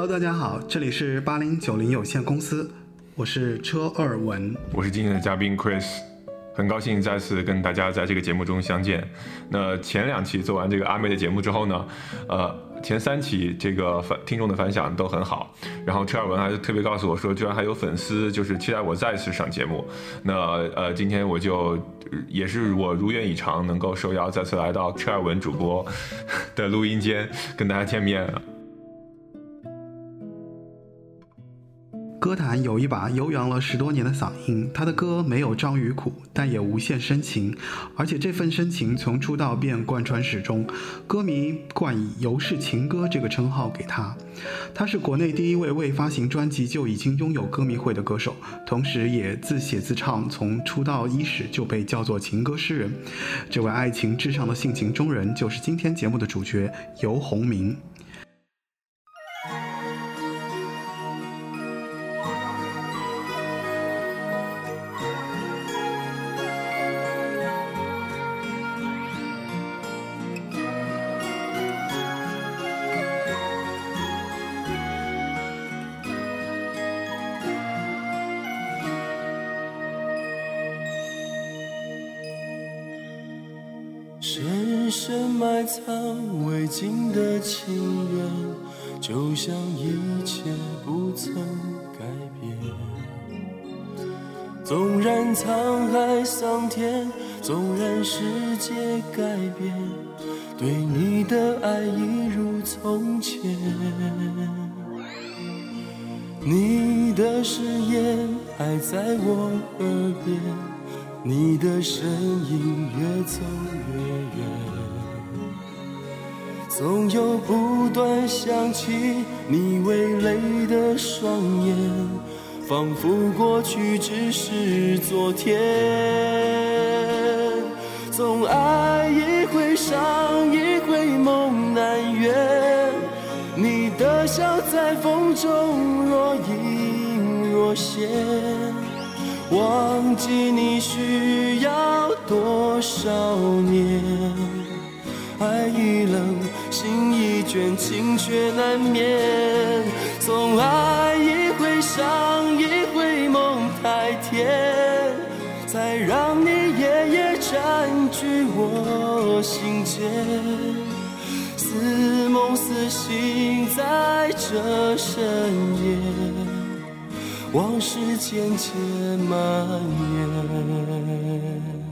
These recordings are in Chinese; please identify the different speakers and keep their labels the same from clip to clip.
Speaker 1: Hello，大家好，这里是八零九零有限公司，我是车二文，
Speaker 2: 我是今天的嘉宾 Chris，很高兴再次跟大家在这个节目中相见。那前两期做完这个阿妹的节目之后呢，呃。前三期这个反听众的反响都很好，然后车尔文还特别告诉我说，居然还有粉丝就是期待我再次上节目。那呃，今天我就也是我如愿以偿，能够受邀再次来到车尔文主播的录音间跟大家见面。
Speaker 1: 歌坛有一把悠扬了十多年的嗓音，他的歌没有章鱼苦，但也无限深情，而且这份深情从出道便贯穿始终。歌迷冠以“尤氏情歌”这个称号给他。他是国内第一位未发行专辑就已经拥有歌迷会的歌手，同时也自写自唱，从出道伊始就被叫做情歌诗人。这位爱情至上的性情中人，就是今天节目的主角尤鸿明。
Speaker 3: 仿佛过去只是昨天。总爱一回伤一回梦难圆，你的笑在风中若隐若现，忘记你需要多少年。爱已冷，心已倦，情却难眠。总爱一回伤我心间。似梦似醒，在这深夜，往事渐渐蔓延。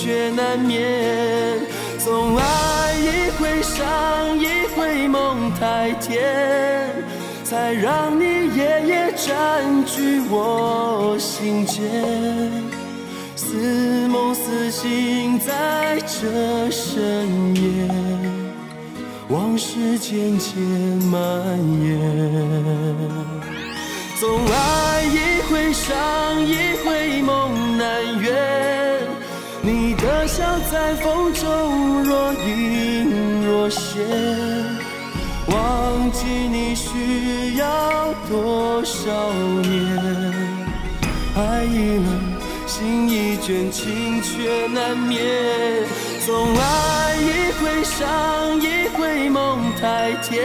Speaker 3: 却难眠。总爱一回伤一回梦太甜，才让你夜夜占据我心间。似梦似醒，在这深夜。往事渐渐蔓延，总爱一回伤一在风中若隐若现，忘记你需要多少年？爱已冷，心已倦，情却难眠。总爱一回伤一回梦太甜，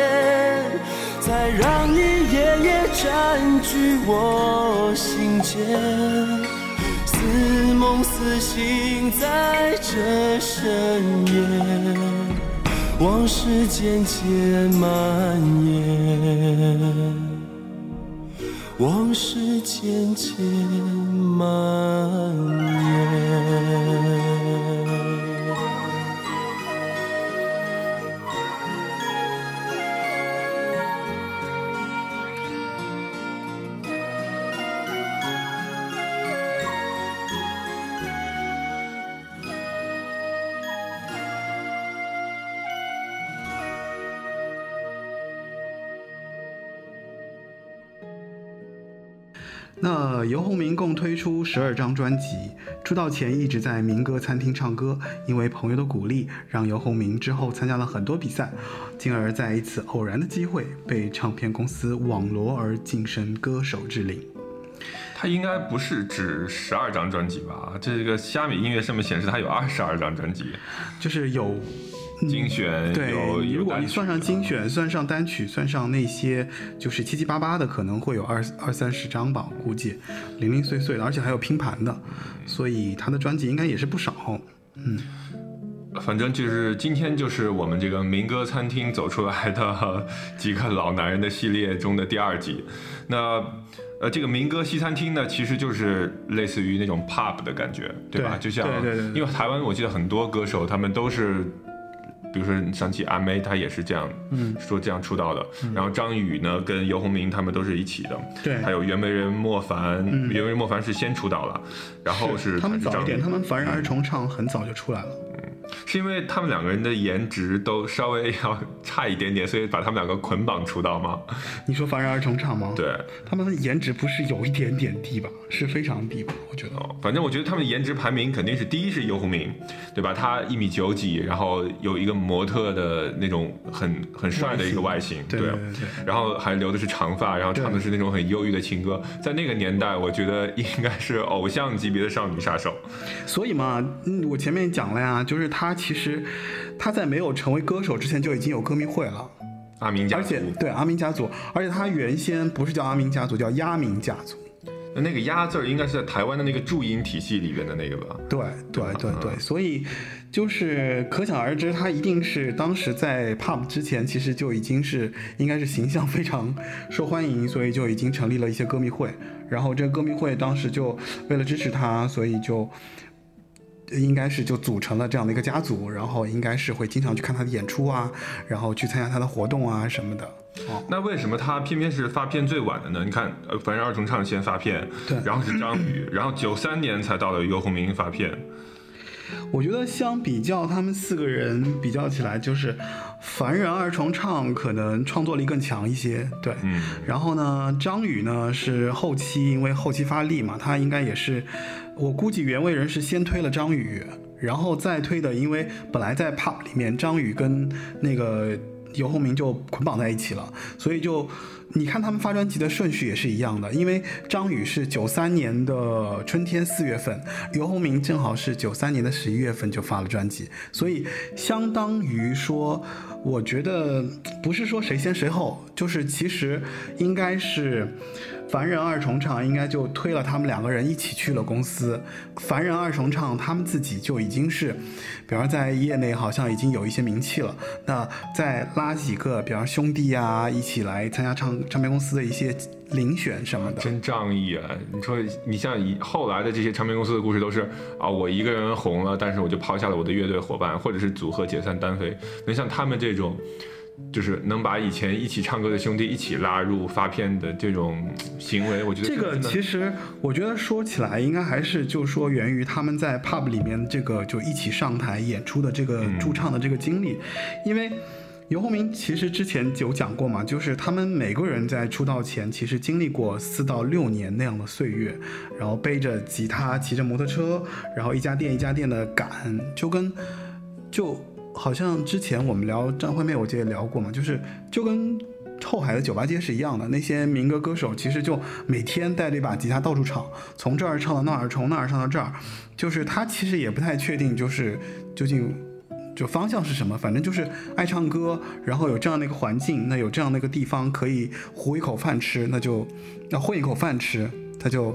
Speaker 3: 才让你夜夜占据我心间。此行，在这深夜，往事渐渐蔓延，往事渐渐蔓延。
Speaker 1: 那游鸿明共推出十二张专辑，出道前一直在民歌餐厅唱歌，因为朋友的鼓励，让游鸿明之后参加了很多比赛，进而在一次偶然的机会被唱片公司网罗而晋升歌手之林。
Speaker 2: 他应该不是指十二张专辑吧？这个虾米音乐上面显示他有二十二张专辑，
Speaker 1: 就是有。
Speaker 2: 精选
Speaker 1: 对，
Speaker 2: 有
Speaker 1: 如果你算上精选，算上单曲，算上那些就是七七八八的，可能会有二二三十张吧，估计零零碎碎的，而且还有拼盘的，所以他的专辑应该也是不少。嗯，
Speaker 2: 反正就是今天就是我们这个民歌餐厅走出来的 几个老男人的系列中的第二集。那呃，这个民歌西餐厅呢，其实就是类似于那种 pub 的感觉，对吧？就像因为台湾，我记得很多歌手他们都是。比如说，你想起阿妹，她也是这样，嗯，说这样出道的。然后张宇呢，跟游鸿明他们都是一起的。
Speaker 1: 对，
Speaker 2: 还有袁惟仁、莫凡，袁惟仁、莫凡是先出道了，然后是
Speaker 1: 他们早一点，他们凡人二重唱很早就出来了。
Speaker 2: 是因为他们两个人的颜值都稍微要差一点点，所以把他们两个捆绑出道吗？
Speaker 1: 你说凡人二重唱吗？
Speaker 2: 对，
Speaker 1: 他们的颜值不是有一点点低吧？是非常低吧？我觉得。
Speaker 2: 哦，反正我觉得他们的颜值排名肯定是第一是游鸿明，对吧？他一米九几，然后有一个模特的那种很很帅的一个外形，
Speaker 1: 对对对。
Speaker 2: 然后还留的是长发，然后唱的是那种很忧郁的情歌，在那个年代，我觉得应该是偶像级别的少女杀手。
Speaker 1: 所以嘛，嗯，我前面讲了呀，就是他其实。他在没有成为歌手之前就已经有歌迷会了，
Speaker 2: 阿明家
Speaker 1: 族，而且对阿明家族，而且他原先不是叫阿明家族，叫鸭明家族。
Speaker 2: 那那个鸭字儿应该是在台湾的那个注音体系里边的那个吧？
Speaker 1: 对对对对，所以就是可想而知，他一定是当时在 pub 之前，其实就已经是应该是形象非常受欢迎，所以就已经成立了一些歌迷会。然后这个歌迷会当时就为了支持他，所以就。应该是就组成了这样的一个家族，然后应该是会经常去看他的演出啊，然后去参加他的活动啊什么的。
Speaker 2: 哦，那为什么他偏偏是发片最晚的呢？你看，呃，凡人二重唱先发片，
Speaker 1: 对，
Speaker 2: 然后是张宇，然后九三年才到了游鸿明发片。
Speaker 1: 我觉得相比较他们四个人比较起来，就是凡人二重唱可能创作力更强一些，对，
Speaker 2: 嗯。
Speaker 1: 然后呢，张宇呢是后期，因为后期发力嘛，他应该也是。我估计袁惟仁是先推了张宇，然后再推的，因为本来在 pop 里面，张宇跟那个游鸿明就捆绑在一起了，所以就你看他们发专辑的顺序也是一样的，因为张宇是九三年的春天四月份，游鸿明正好是九三年的十一月份就发了专辑，所以相当于说，我觉得不是说谁先谁后，就是其实应该是。凡人二重唱应该就推了他们两个人一起去了公司。凡人二重唱他们自己就已经是，比方在业内好像已经有一些名气了。那再拉几个，比方兄弟啊，一起来参加唱唱片公司的一些遴选什么的，
Speaker 2: 真仗义啊！你说你像以后来的这些唱片公司的故事都是啊，我一个人红了，但是我就抛下了我的乐队伙伴，或者是组合解散单飞。那像他们这种。就是能把以前一起唱歌的兄弟一起拉入发片的这种行为，我觉得
Speaker 1: 这个其实我觉得说起来应该还是就说源于他们在 pub 里面这个就一起上台演出的这个驻唱的这个经历，因为游鸿明其实之前有讲过嘛，就是他们每个人在出道前其实经历过四到六年那样的岁月，然后背着吉他骑着摩托车，然后一家店一家店的赶，就跟就。好像之前我们聊张惠妹，我记得聊过嘛，就是就跟后海的酒吧街是一样的，那些民歌歌手其实就每天带着一把吉他到处唱，从这儿唱到那儿，从那儿唱到这儿，就是他其实也不太确定，就是究竟就方向是什么，反正就是爱唱歌，然后有这样的一个环境，那有这样的一个地方可以糊一口饭吃，那就要混一口饭吃，他就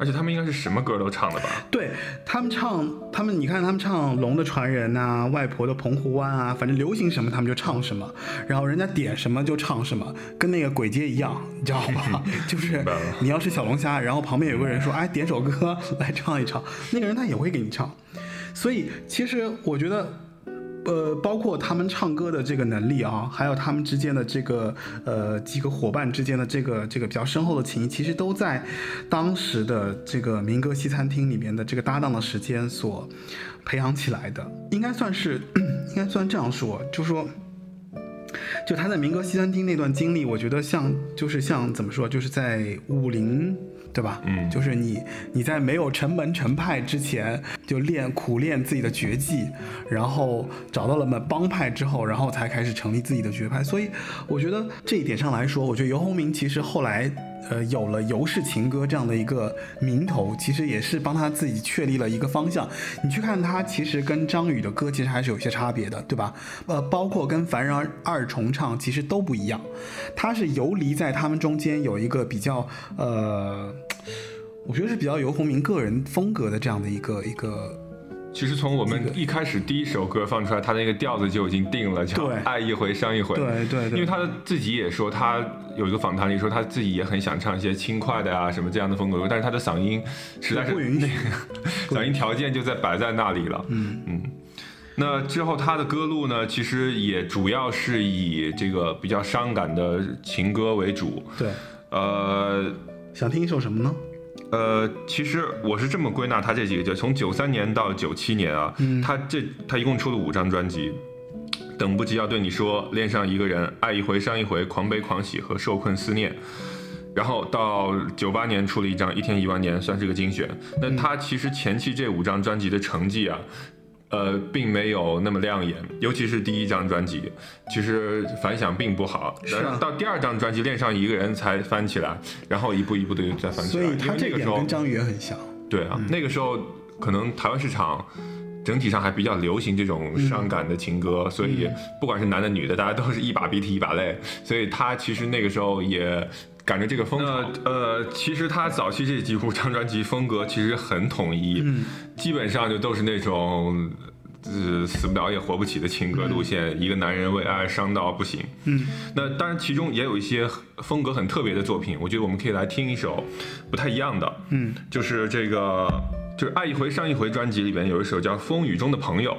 Speaker 2: 而且他们应该是什么歌都唱的吧？
Speaker 1: 对他们唱，他们你看他们唱《龙的传人》呐，《外婆的澎湖湾》啊，反正流行什么他们就唱什么，然后人家点什么就唱什么，跟那个鬼街一样，你知道吗？就是你要是小龙虾，然后旁边有个人说，哎，点首歌 来唱一唱，那个人他也会给你唱。所以其实我觉得。呃，包括他们唱歌的这个能力啊，还有他们之间的这个呃几个伙伴之间的这个这个比较深厚的情谊，其实都在当时的这个民歌西餐厅里面的这个搭档的时间所培养起来的，应该算是 应该算这样说，就说就他在民歌西餐厅那段经历，我觉得像就是像怎么说，就是在武林。对吧？
Speaker 2: 嗯，
Speaker 1: 就是你你在没有成门成派之前就练苦练自己的绝技，然后找到了门帮派之后，然后才开始成立自己的绝派。所以我觉得这一点上来说，我觉得游鸿明其实后来。呃，有了尤氏情歌这样的一个名头，其实也是帮他自己确立了一个方向。你去看他，其实跟张宇的歌其实还是有些差别的，对吧？呃，包括跟凡人二重唱其实都不一样。他是游离在他们中间，有一个比较呃，我觉得是比较游鸿明个人风格的这样的一个一个。
Speaker 2: 其实从我们一开始第一首歌放出来，他那个调子就已经定了，叫“爱一回伤一回”。
Speaker 1: 对对。
Speaker 2: 因为他自己也说，他有一个访谈里说，他自己也很想唱一些轻快的啊什么这样的风格，但是他的嗓音实在是
Speaker 1: 不允许，
Speaker 2: 嗓音条件就在摆在那里了。嗯嗯。那之后他的歌路呢，其实也主要是以这个比较伤感的情歌为主。
Speaker 1: 对。
Speaker 2: 呃，
Speaker 1: 想听一首什么呢？
Speaker 2: 呃，其实我是这么归纳他这几个，就从九三年到九七年啊，他这他一共出了五张专辑，《等不及要对你说》，恋上一个人，爱一回伤一回，狂悲狂喜和受困思念，然后到九八年出了一张《一天一万年》，算是个精选。那他其实前期这五张专辑的成绩啊。呃，并没有那么亮眼，尤其是第一张专辑，其实反响并不好。
Speaker 1: 是
Speaker 2: 到第二张专辑《恋上一个人》才翻起来，然后一步一步的又再翻起来。
Speaker 1: 所以他这个时候跟张宇也很像。
Speaker 2: 对啊，那个时候可能台湾市场整体上还比较流行这种伤感的情歌，所以不管是男的女的，大家都是一把鼻涕一把泪。所以他其实那个时候也。赶着这个风潮，呃，其实他早期这几五张专辑风格其实很统一，基本上就都是那种，呃，死不了也活不起的情歌路线，一个男人为爱伤到不行。
Speaker 1: 嗯，
Speaker 2: 那当然其中也有一些风格很特别的作品，我觉得我们可以来听一首不太一样的，
Speaker 1: 嗯，
Speaker 2: 就是这个，就是《爱一回伤一回》专辑里边有一首叫《风雨中的朋友》，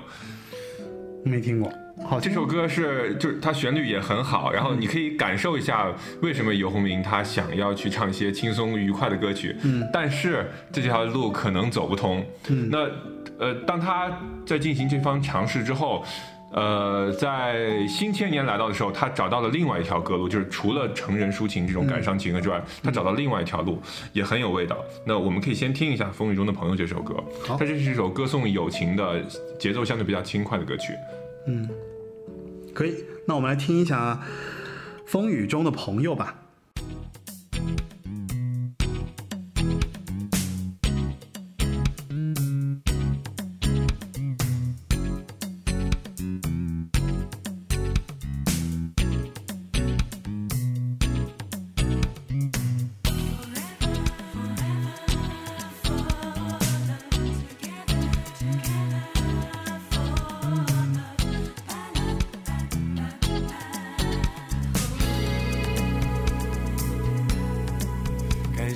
Speaker 1: 没听过。
Speaker 2: 好，这首歌是就是它旋律也很好，然后你可以感受一下为什么游鸿明他想要去唱一些轻松愉快的歌曲，
Speaker 1: 嗯，
Speaker 2: 但是这条路可能走不通，
Speaker 1: 嗯，
Speaker 2: 那呃，当他在进行这方尝试之后，呃，在新千年来到的时候，他找到了另外一条歌路，就是除了成人抒情这种感伤情歌之外，他找到另外一条路也很有味道。那我们可以先听一下《风雨中的朋友》这首歌，
Speaker 1: 它
Speaker 2: 这是一首歌颂友情的节奏相对比较轻快的歌曲，
Speaker 1: 嗯。可以，那我们来听一下《风雨中的朋友》吧。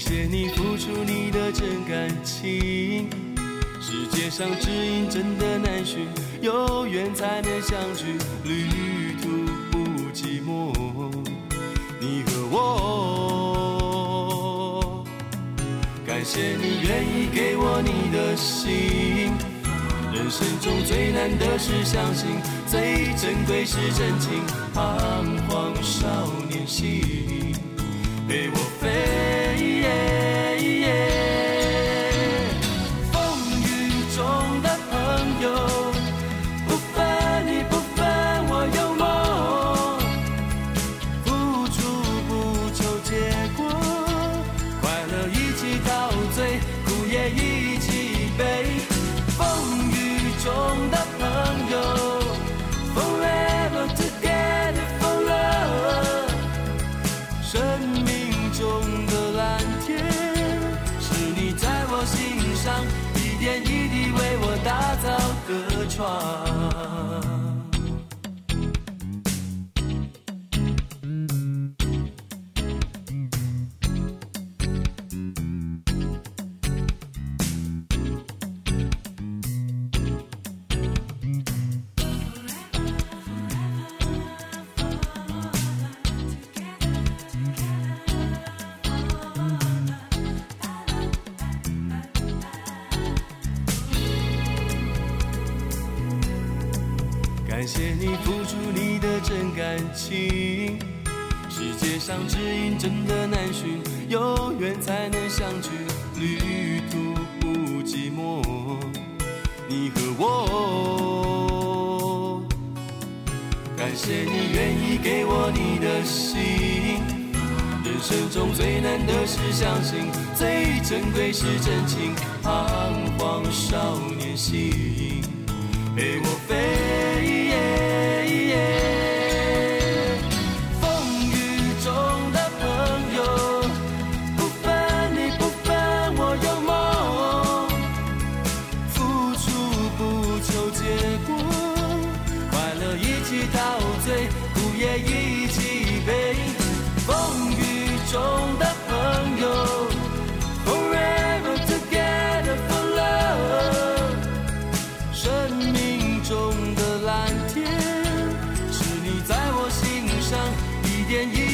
Speaker 3: 谢你付出你的真感情。世界上指引真的难寻，有缘才能相聚，旅途不寂寞。你和我，感谢你愿意给我你的心。人生中最难的是相信，最珍贵是真情。彷徨少年心，陪我飞。点一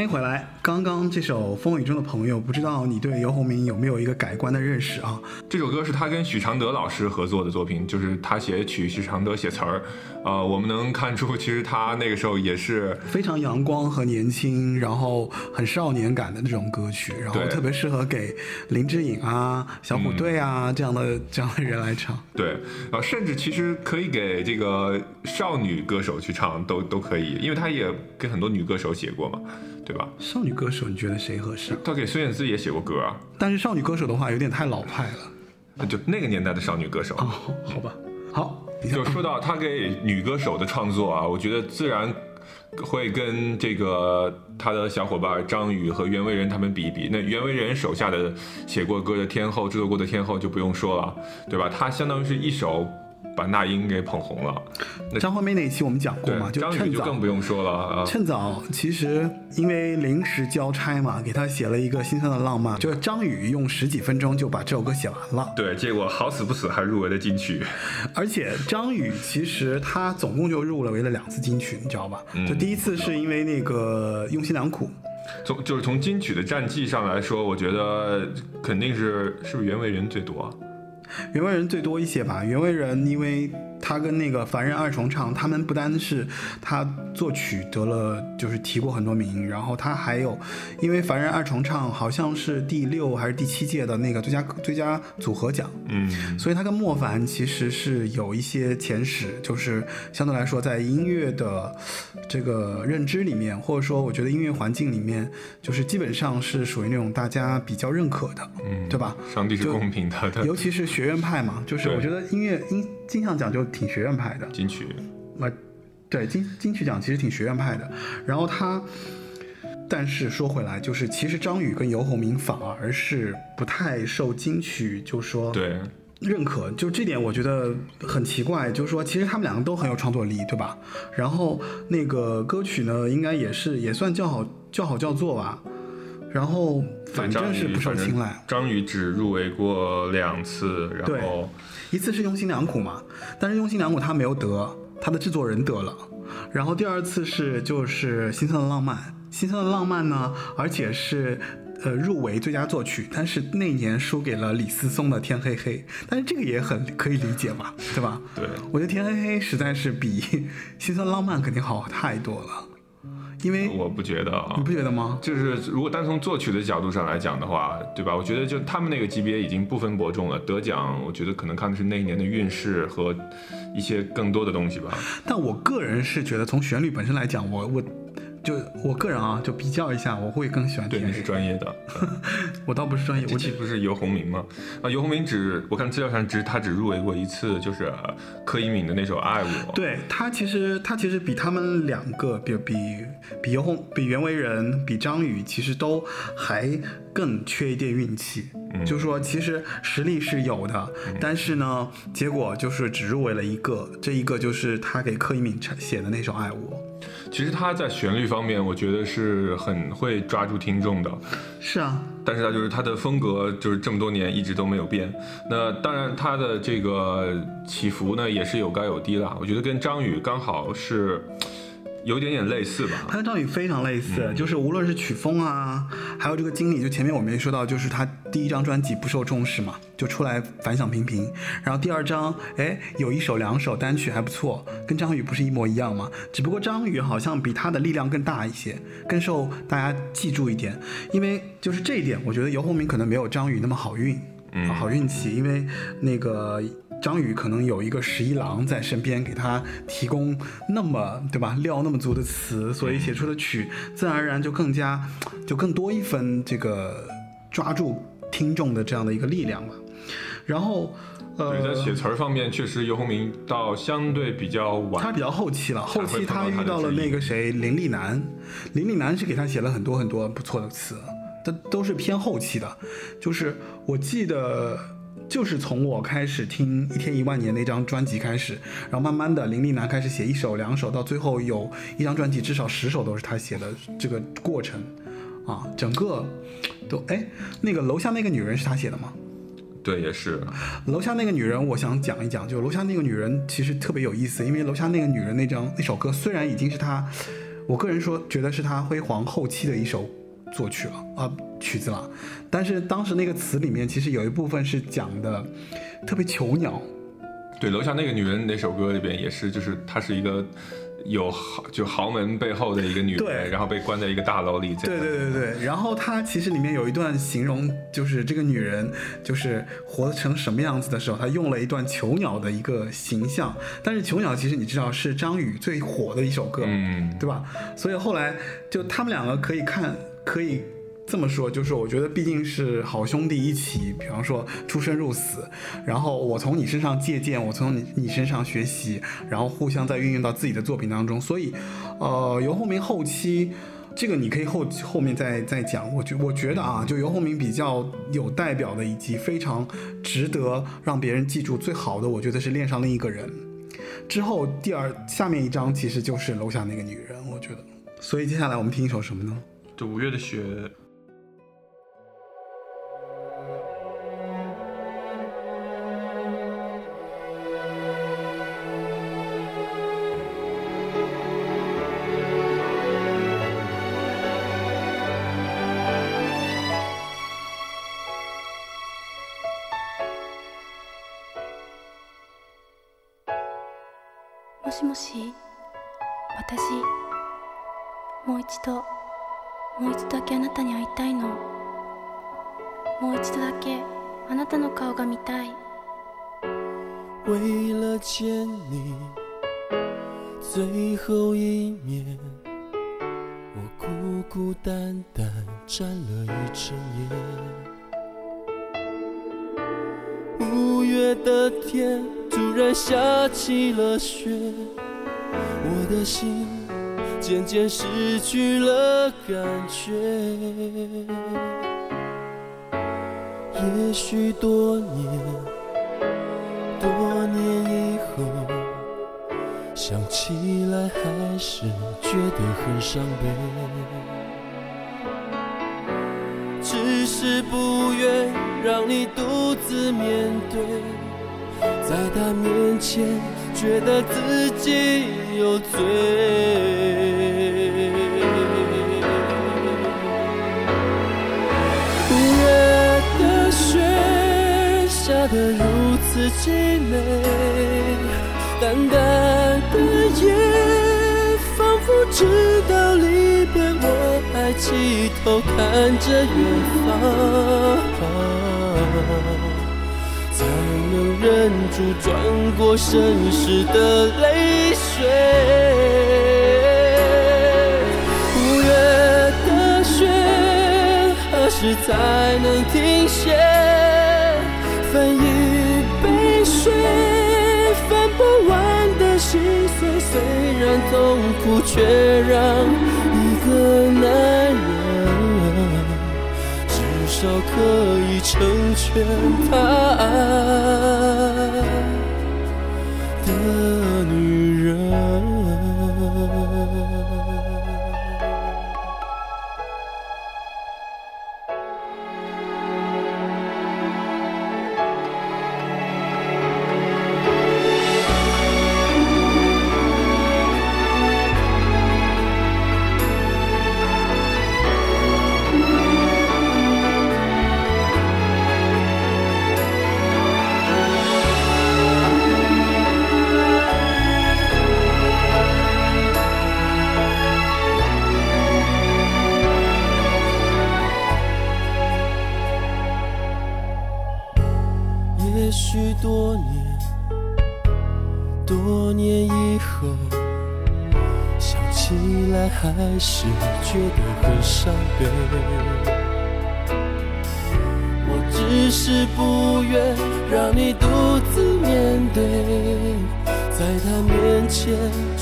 Speaker 1: 欢迎回来。刚刚这首《风雨中的朋友》，不知道你对游鸿明有没有一个改观的认识啊？
Speaker 2: 这首歌是他跟许常德老师合作的作品，就是他写曲，许常德写词儿。呃，我们能看出，其实他那个时候也是
Speaker 1: 非常阳光和年轻，然后很少年感的那种歌曲，然后特别适合给林志颖啊、小虎队啊、这样的 这样的人来唱。
Speaker 2: 对，啊，甚至其实可以给这个少女歌手去唱，都都可以，因为他也给很多女歌手写过嘛，对吧？
Speaker 1: 少女歌手，你觉得谁合适？
Speaker 2: 他给孙燕姿也写过歌啊，
Speaker 1: 但是少女歌手的话，有点太老派了。
Speaker 2: 就那个年代的少女歌手。
Speaker 1: 哦，好吧，好，
Speaker 2: 就说到他给女歌手的创作啊，我觉得自然会跟这个他的小伙伴张宇和袁惟仁他们比一比。那袁惟仁手下的写过歌的天后，制作过的天后就不用说了，对吧？他相当于是一手把那英给捧红了。
Speaker 1: 张惠妹那一期我们讲过嘛，，就
Speaker 2: 张宇
Speaker 1: 趁早
Speaker 2: 就更不用说了啊。
Speaker 1: 趁早其实因为临时交差嘛，给他写了一个心酸的浪漫，就是张宇用十几分钟就把这首歌写完了。
Speaker 2: 对，结果好死不死还入围了金曲。
Speaker 1: 而且张宇其实他总共就入了围了两次金曲，你知道吧？就第一次是因为那个用心良苦，
Speaker 2: 从就是从金曲的战绩上来说，我觉得肯定是是不是袁惟仁最多啊？
Speaker 1: 原味人最多一些吧。原味人因为他跟那个凡人二重唱，他们不单是他作曲得了，就是提过很多名，然后他还有，因为凡人二重唱好像是第六还是第七届的那个最佳最佳组合奖，
Speaker 2: 嗯，
Speaker 1: 所以他跟莫凡其实是有一些前史，就是相对来说在音乐的这个认知里面，或者说我觉得音乐环境里面，就是基本上是属于那种大家比较认可的，
Speaker 2: 嗯。
Speaker 1: 对吧？
Speaker 2: 上帝是公平的，
Speaker 1: 尤其是学院派嘛，就是我觉得音乐音金像奖就挺学院派的，
Speaker 2: 金曲。
Speaker 1: 那，对金金曲奖其实挺学院派的。然后他，但是说回来，就是其实张宇跟游鸿明反而是不太受金曲，就说
Speaker 2: 对，
Speaker 1: 认可，就这点我觉得很奇怪，就是说其实他们两个都很有创作力，对吧？然后那个歌曲呢，应该也是也算叫好叫好叫座吧。然后反正是不受青睐，
Speaker 2: 张宇只入围过两次，然后
Speaker 1: 一次是用心良苦嘛，但是用心良苦他没有得，他的制作人得了。然后第二次是就是心酸的浪漫，心酸的浪漫呢，而且是呃入围最佳作曲，但是那年输给了李思松的《天黑黑》，但是这个也很可以理解嘛，对吧？
Speaker 2: 对，
Speaker 1: 我觉得《天黑黑》实在是比《心酸浪漫》肯定好太多了，因为
Speaker 2: 我不觉得啊
Speaker 1: 你不。觉得吗？
Speaker 2: 就是如果单从作曲的角度上来讲的话，对吧？我觉得就他们那个级别已经不分伯仲了。得奖，我觉得可能看的是那一年的运势和一些更多的东西吧。
Speaker 1: 但我个人是觉得，从旋律本身来讲，我我就我个人啊，就比较一下，我会更喜欢
Speaker 2: 对，你是专业的。
Speaker 1: 我倒不是专业，
Speaker 2: 这
Speaker 1: 我只
Speaker 2: 期不是游鸿明吗？啊，游鸿明只我看资料上只他只入围过一次，就是柯以敏的那首《爱我》。
Speaker 1: 对他其实他其实比他们两个，比比比游鸿比袁惟仁比张宇，其实都还更缺一点运气。
Speaker 2: 嗯
Speaker 1: 就是说，其实实力是有的，但是呢，结果就是只入围了一个，这一个就是他给柯以敏写的那首《爱我》。
Speaker 2: 其实他在旋律方面，我觉得是很会抓住听众的。
Speaker 1: 是啊，
Speaker 2: 但是他就是他的风格，就是这么多年一直都没有变。那当然，他的这个起伏呢，也是有高有低的。我觉得跟张宇刚好是有点点类似吧。
Speaker 1: 他跟张宇非常类似，
Speaker 2: 嗯
Speaker 1: 就是无论是曲风啊，还有这个经历，就前面我们也说到，就是他第一张专辑不受重视嘛，就出来反响平平。然后第二张，哎，有一首两首单曲还不错，跟张宇不是一模一样嘛？只不过张宇好像比他的力量更大一些，更受大家记住一点。因为就是这一点，我觉得游鸿明可能没有张宇那么好运，
Speaker 2: 嗯
Speaker 1: 好运气，因为那个。张宇可能有一个十一郎在身边，给他提供那么对吧料那么足的词，所以写出的曲自然而然就更加就更多一分这个抓住听众的这样的一个力量吧。然后
Speaker 2: 对，在
Speaker 1: 呃，
Speaker 2: 写词儿方面，确实游鸿明到相对比较晚。
Speaker 1: 他比较后期了，后期他遇到了那个谁林立南，林立南是给他写了很多很多不错的词，都都是偏后期的。就是我记得，就是从我开始听《一天一万年》那张专辑开始，然后慢慢的林立南开始写一首两首，到最后有一张专辑至少十首都是他写的这个过程，啊，整个都哎，那个楼下那个女人是他写的吗？
Speaker 2: 对，也是。
Speaker 1: 楼下那个女人，我想讲一讲，就楼下那个女人其实特别有意思，因为楼下那个女人那张那首歌虽然已经是她，我个人说觉得是她辉煌后期的一首作曲了啊、曲子了，但是当时那个词里面其实有一部分是讲的特别囚鸟，
Speaker 2: 对，楼下那个女人那首歌里边也是，就是她是一个有豪就豪门背后的一个女
Speaker 1: 对
Speaker 2: 人，然后被关在一个大楼里。这
Speaker 1: 对
Speaker 2: 样
Speaker 1: 对对对，然后她其实里面有一段形容，就是这个女人就是活成什么样子的时候，她用了一段囚鸟的一个形象。但是囚鸟其实你知道是张宇最火的一首歌，
Speaker 2: 嗯，
Speaker 1: 对吧？所以后来就他们两个可以看，可以这么说，就是我觉得毕竟是好兄弟一起，比方说出生入死，然后我从你身上借鉴，我从你你身上学习，然后互相再运用到自己的作品当中。所以，呃，游鸿明后期。这个你可以后后面再再讲，我觉我觉得啊，就游鸿明比较有代表的，以及非常值得让别人记住最好的，我觉得是恋上另一个人。之后第二下面一章其实就是楼下那个女人，我觉得。所以接下来我们听一首什么呢？
Speaker 4: もしもし私もう一度。もう一度だけあなたに会いたいのもう一度だけあなたの顔が見たい
Speaker 3: 为了见你最后一面，我孤孤单单站了一整夜。五月的天突然下起了雪，我的心渐渐失去了感觉。也许多年。多年以后，想起来还是觉得很伤悲。只是不愿让你独自面对，在他面前觉得自己有罪。自己美，淡淡的夜，仿佛知道离别，我抬起头看着远方，怎能忍住转过身时的泪水，五月的雪，何时才能停歇，翻页。不完的心碎。虽然痛苦，却让一个男人至少可以成全他爱的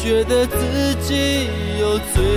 Speaker 3: 觉得自己有罪。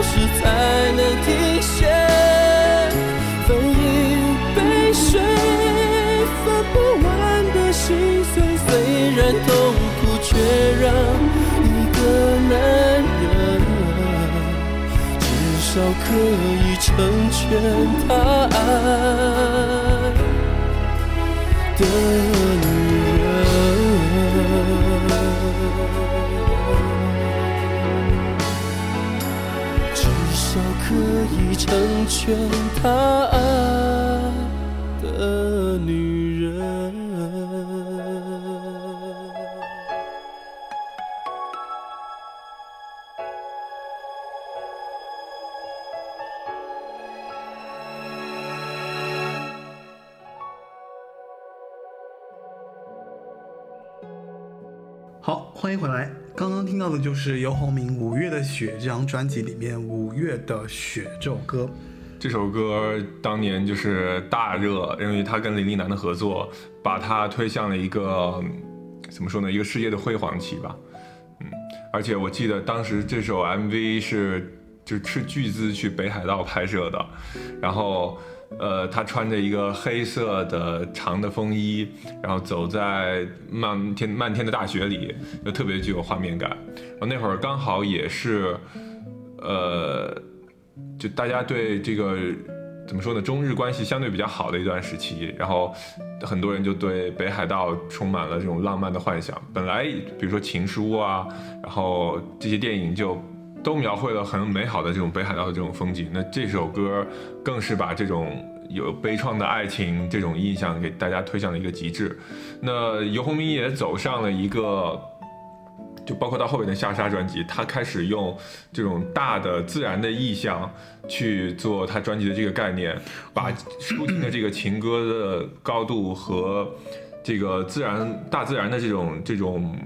Speaker 3: 何时才能停歇？分一杯水，分不完的心碎。虽然痛苦，却让一个男人至少可以成全他爱的成全他爱的女人。
Speaker 1: 好，欢迎回来。到的就是游鸿明《五月的雪》这张专辑里面《五月的雪》这首歌。
Speaker 2: 这首歌当年就是大热，因为他跟林立南的合作，把他推向了一个怎么说呢，一个事业的辉煌期吧。嗯，而且我记得当时这首 MV 是就是斥巨资去北海道拍摄的，然后呃，他穿着一个黑色的长的风衣，然后走在漫天漫天的大雪里，就特别具有画面感。然后那会儿刚好也是，呃。就大家对这个怎么说呢，中日关系相对比较好的一段时期，然后很多人就对北海道充满了这种浪漫的幻想。本来比如说《情书》啊，然后这些电影就都描绘了很美好的这种北海道的这种风景。那这首歌更是把这种有悲怆的爱情这种印象给大家推向了一个极致。那游鸿明也走上了一个。就包括到后面的下沙专辑，他开始用这种大的自然的意象去做他专辑的这个概念，把抒情的这个情歌的高度和这个自然大自然的这种这种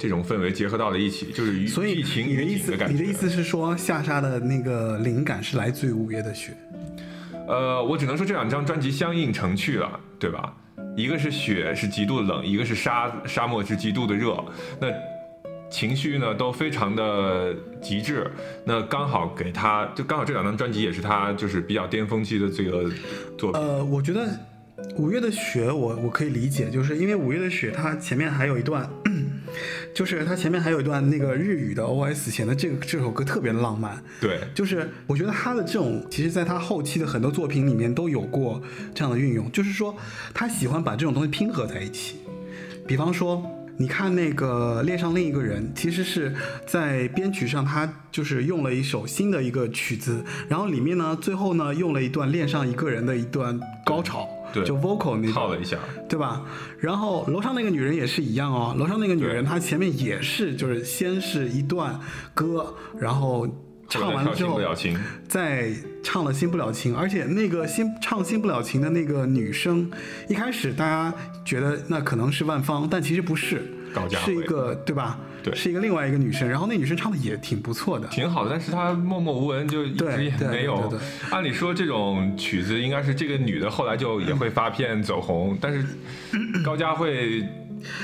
Speaker 2: 这种氛围结合到了一起，就是
Speaker 1: 所以
Speaker 2: 疫情
Speaker 1: 你的意思，
Speaker 2: 的感觉。
Speaker 1: 你的意思是说下沙的那个灵感是来自于五月的雪？
Speaker 2: 呃，我只能说这两张专辑相映成趣了，对吧？一个是雪是极度的冷，一个是沙沙漠是极度的热，那情绪呢都非常的极致。那刚好给他，就刚好这两张专辑也是他就是比较巅峰期的这个作品。
Speaker 1: 呃，我觉得五月的雪我我可以理解，就是因为五月的雪它前面还有一段，就是他前面还有一段那个日语的 OS，显得这个这首歌特别浪漫。
Speaker 2: 对，
Speaker 1: 就是我觉得他的这种，其实在他后期的很多作品里面都有过这样的运用，就是说他喜欢把这种东西拼合在一起。比方说，你看那个恋上另一个人，其实是在编曲上，他就是用了一首新的一个曲子，然后里面呢，最后呢用了一段恋上一个人的一段高潮，
Speaker 2: 对
Speaker 1: 就 vocal 那种，
Speaker 2: 套了一下，
Speaker 1: 对吧？然后楼上那个女人也是一样哦，楼上那个女人她前面也是，就是先是一段歌，然后唱完了之后
Speaker 2: 新不了情，
Speaker 1: 再唱了《新不了情》，而且那个新唱《新不了情》的那个女生，一开始大家觉得那可能是万芳，但其实不是
Speaker 2: 高佳，慧
Speaker 1: 是一个对吧？
Speaker 2: 对
Speaker 1: 是一个另外一个女生。然后那女生唱的也挺不错的，
Speaker 2: 挺好的，但是她默默无闻，就一
Speaker 1: 对
Speaker 2: 直也
Speaker 1: 对
Speaker 2: 没有。按理说这种曲子应该是这个女的后来就也会发片走红，但是高佳慧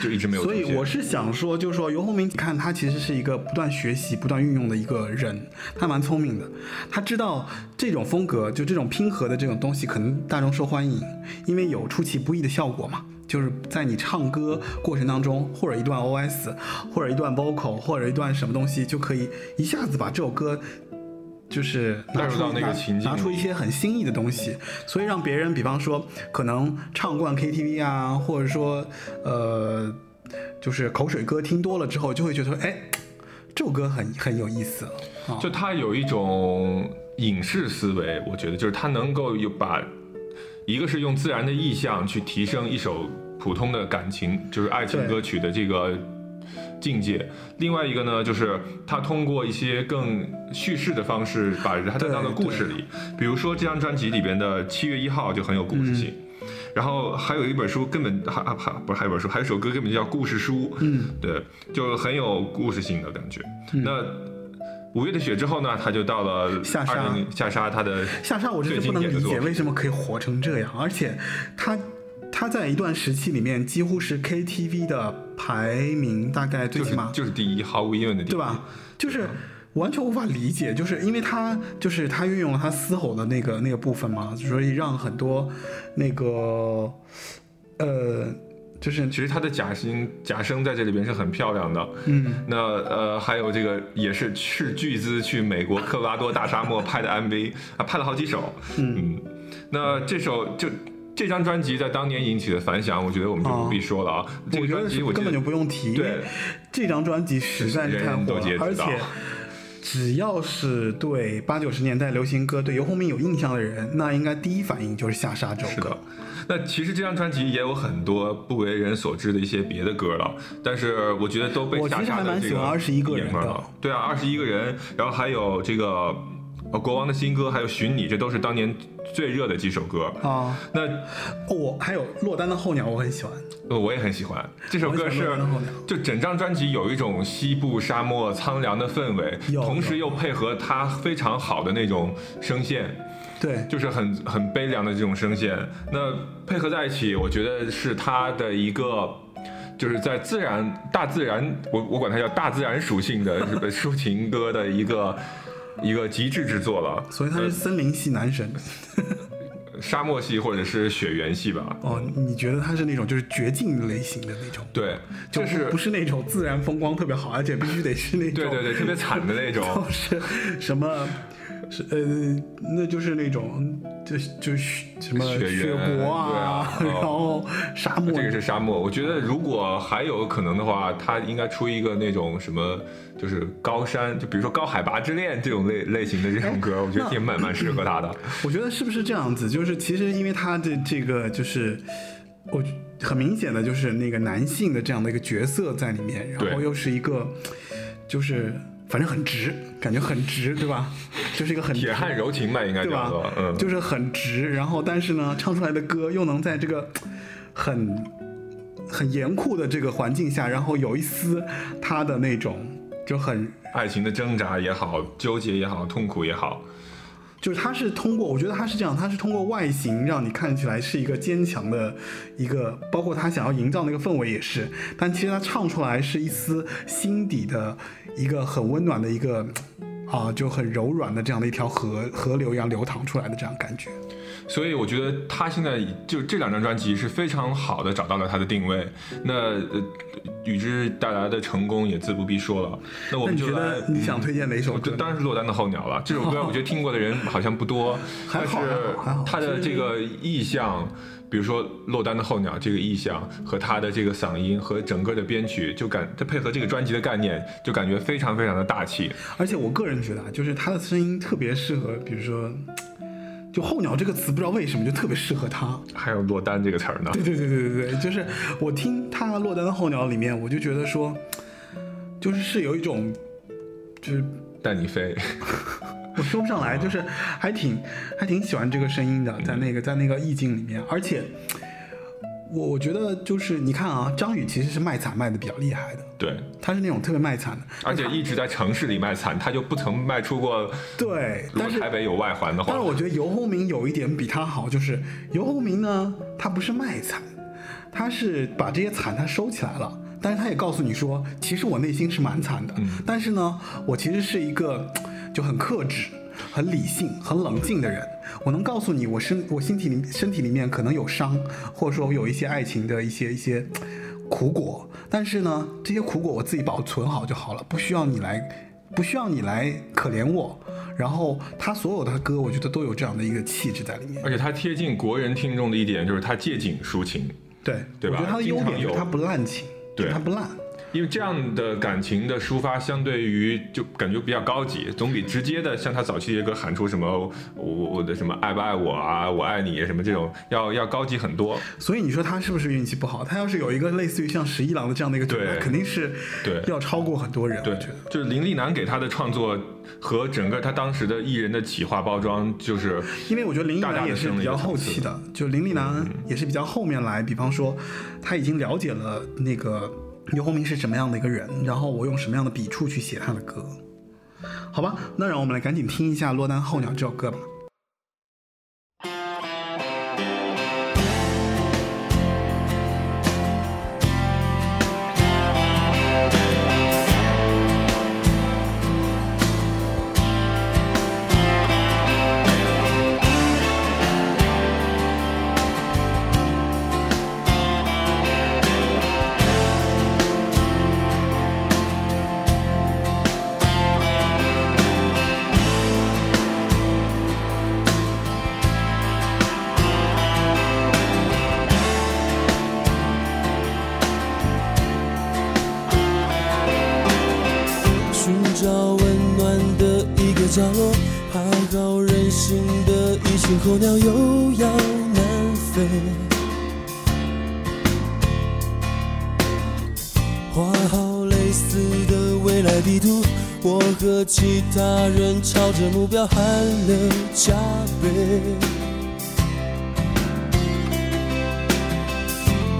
Speaker 2: 就一直没有。
Speaker 1: 所以我是想说，就是说尤鸿明，你看他其实是一个不断学习、不断运用的一个人，他蛮聪明的，他知道这种风格，就这种拼合的这种东西，可能大众受欢迎，因为有出其不意的效果嘛。就是在你唱歌过程当中，或者一段 OS，或者一段 vocal，或者一段什么东西，就可以一下子把这首歌。就是拿出
Speaker 2: 带入到那个情境
Speaker 1: 拿出一些很新意的东西，所以让别人，比方说可能唱惯 KTV 啊，或者说呃，就是口水歌听多了之后，就会觉得说，哎，这首歌很很有意思。
Speaker 2: 就他有一种影视思维，我觉得就是他能够有把，一个是用自然的意象去提升一首普通的感情，就是爱情歌曲的这个境界。另外一个呢，就是他通过一些更叙事的方式，把它带到了故事里。比如说这张专辑里边的《七月一号》就很有故事性。
Speaker 1: 嗯
Speaker 2: 然后还有一本书，根本还还还不是还有一本书，还有一首歌根本就叫故事书，
Speaker 1: 嗯，
Speaker 2: 对，就很有故事性的感觉。那五月的雪之后呢，他就到了
Speaker 1: 下沙。
Speaker 2: 下沙，他的
Speaker 1: 下沙我真
Speaker 2: 最
Speaker 1: 是不能理解为什么可以火成这样，而且他他在一段时期里面几乎是 KTV 的排名大概最
Speaker 2: 就是
Speaker 1: 起码
Speaker 2: 就是第一，毫无疑问的第一，
Speaker 1: 对吧？就是完全无法理解，就是因为他就是他运用了他嘶吼的那个那个部分嘛，所以让很多那个呃，就是
Speaker 2: 其实他的假声假声在这里边是很漂亮的。
Speaker 1: 嗯，
Speaker 2: 那呃，还有这个也是斥巨资去美国科罗拉多大沙漠拍的 MV 啊，拍了好几首。嗯，那这首就。这张专辑在当年引起的反响，我觉得我们就不必说了啊。这个专辑我
Speaker 1: 根本就不用提，
Speaker 2: 对
Speaker 1: 这张专辑实在是太火而且只要是对八九十年代流行歌、对游鸿明有印象的人，那应该第一反应就是《下沙》这首歌
Speaker 2: 是的。，那 其实这张专辑也有很多不为人所知的一些别的歌了，但是我觉得都被
Speaker 1: 我其实还
Speaker 2: 下沙的这个
Speaker 1: 蛮喜欢21个人的
Speaker 2: 眼光了。对啊，二十一个人，然后还有这个呃国王的新歌，还有寻你，这都是当年最热的几首歌。
Speaker 1: 啊，
Speaker 2: 那
Speaker 1: 哦，我还有落单的候鸟，我很喜欢。
Speaker 2: 呃我也很喜欢这首歌是就整张专辑有一种西部沙漠苍凉的氛围，同时又配合他非常好的那种声线。
Speaker 1: 对，
Speaker 2: 就是很很悲凉的这种声线，那配合在一起，我觉得是他的一个，就是在自然大自然，我我管它叫大自然属性的呃抒情歌的一个一个极致之作了。
Speaker 1: 所以他是森林系男神。
Speaker 2: 呃 沙漠系或者是雪原系吧。
Speaker 1: 哦，你觉得他是那种就是绝境类型的那种？
Speaker 2: 对，
Speaker 1: 就
Speaker 2: 就是
Speaker 1: 不是那种自然风光特别好，而且必须得是那种
Speaker 2: 对对对，特别惨的那种。
Speaker 1: 就是什么，是呃，那就是那种就就是什么
Speaker 2: 雪
Speaker 1: 国啊，然后沙漠，
Speaker 2: 这个是沙漠，我觉得如果还有可能的话，他应该出一个那种什么，就是高山，就比如说高海拔之恋这种类类型的这种歌，我觉得也蛮蛮适合他的。
Speaker 1: 我觉得是不是这样子？就是其实因为他的这个就是我很明显的就是那个男性的这样的一个角色在里面，然后又是一个就是反正很直，感觉很直，对吧？就是一个很
Speaker 2: 铁汉柔情吧，应该
Speaker 1: 对吧？
Speaker 2: 嗯，
Speaker 1: 就是很直，然后但是呢，唱出来的歌又能在这个 很很严酷的这个环境下，然后有一丝他的那种就很
Speaker 2: 爱情的挣扎也好，纠结也好，痛苦也好，
Speaker 1: 就是他是通过，我觉得他是这样，他是通过外形让你看起来是一个坚强的一个，包括他想要营造那个氛围也是，但其实他唱出来是一丝心底的一个很温暖的一个啊，就很柔软的这样的一条河河流一样流淌出来的这样感觉。
Speaker 2: 所以我觉得他现在就这两张专辑是非常好的找到了他的定位，那呃与之带来的成功也自不必说了。那我们就来
Speaker 1: 得，你想推荐哪首歌？
Speaker 2: 当然是落单的候鸟了。这首歌我觉得听过的人好像不多，
Speaker 1: 还好
Speaker 2: 但是
Speaker 1: 还好还好
Speaker 2: 它的这个意象比如说落单的候鸟这个意象和他的这个嗓音和整个的编曲，就感它配合这个专辑的概念，就感觉非常非常的大气。
Speaker 1: 而且我个人觉得啊，就是他的声音特别适合，比如说，就候鸟这个词，不知道为什么就特别适合他。
Speaker 2: 还有落单这个词儿呢，
Speaker 1: 对对对对对对，就是我听他落单的候鸟里面，我就觉得说，就是是有一种，就是
Speaker 2: 带你飞。
Speaker 1: 我说不上来，就是还挺还挺喜欢这个声音的，在那个在那个意境里面，而且我我觉得就是你看啊，张宇其实是卖惨卖的比较厉害的，
Speaker 2: 对，
Speaker 1: 他是那种特别卖惨的，
Speaker 2: 而且一直在城市里卖惨，他就不曾卖出过。
Speaker 1: 对，但是
Speaker 2: 台北有外环的话，
Speaker 1: 但是我觉得游鸿明有一点比他好，就是游鸿明呢，他不是卖惨，他是把这些惨他收起来了，但是他也告诉你说，其实我内心是蛮惨的，但是呢，我其实是一个 就很克制、很理性、很冷静的人。我能告诉你，我身我身体里身体里面可能有伤，或者说我有一些爱情的一些一些苦果，但是呢，这些苦果我自己保存好就好了，不需要你来，不需要你来可怜我。然后他所有的歌，我觉得都有这样的一个气质在里面。
Speaker 2: 而且他贴近国人听众的一点就是他借景抒情，
Speaker 1: 对，
Speaker 2: 对吧
Speaker 1: 我觉得他的优点就是他不滥情，
Speaker 2: 对
Speaker 1: 他不滥。
Speaker 2: 因为这样的感情的抒发，相对于就感觉比较高级，总比直接的像他早期的歌喊出什么我我我的什么爱不爱我啊，我爱你什么这种要要高级很多。
Speaker 1: 所以你说他是不是运气不好？他要是有一个类似于像十一郎的这样的一个组，
Speaker 2: 对
Speaker 1: 肯定是
Speaker 2: 对
Speaker 1: 要超过很多人。
Speaker 2: 对就是林立南给他的创作和整个他当时的艺人的企划包装，就是
Speaker 1: 因为我觉得林立南也是比较后期。的，就林立南也是比较后面来，比方说他已经了解了那个刘鸿明是什么样的一个人，然后我用什么样的笔触去写他的歌。好吧，那让我们来赶紧听一下《落单候鸟》这首歌吧。
Speaker 3: 角落，讨好任性的一群候鸟又要南飞。画好类似的未来地图，我和其他人朝着目标汗流浃背。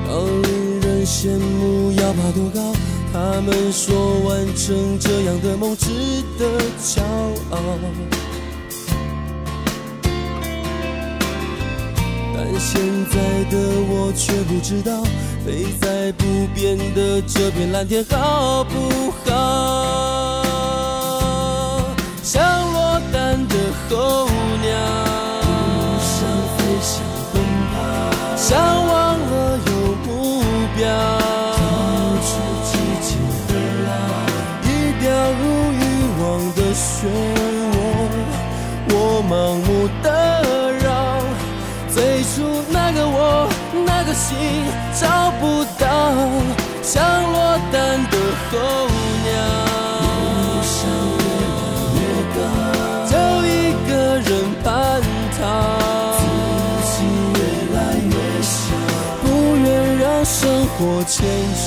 Speaker 3: 让令人羡慕，要爬多高？他们说完成这样的梦值得骄傲，但现在的我却不知道，飞在不变的这片蓝天好不好？像落单的候鸟，想飞翔奔跑，像忘漩涡，我盲目的绕，最初那个我，那个心找不到，像落单的候鸟。梦想越来越高就一个人叛逃，自己越来越小，不愿让生活牵着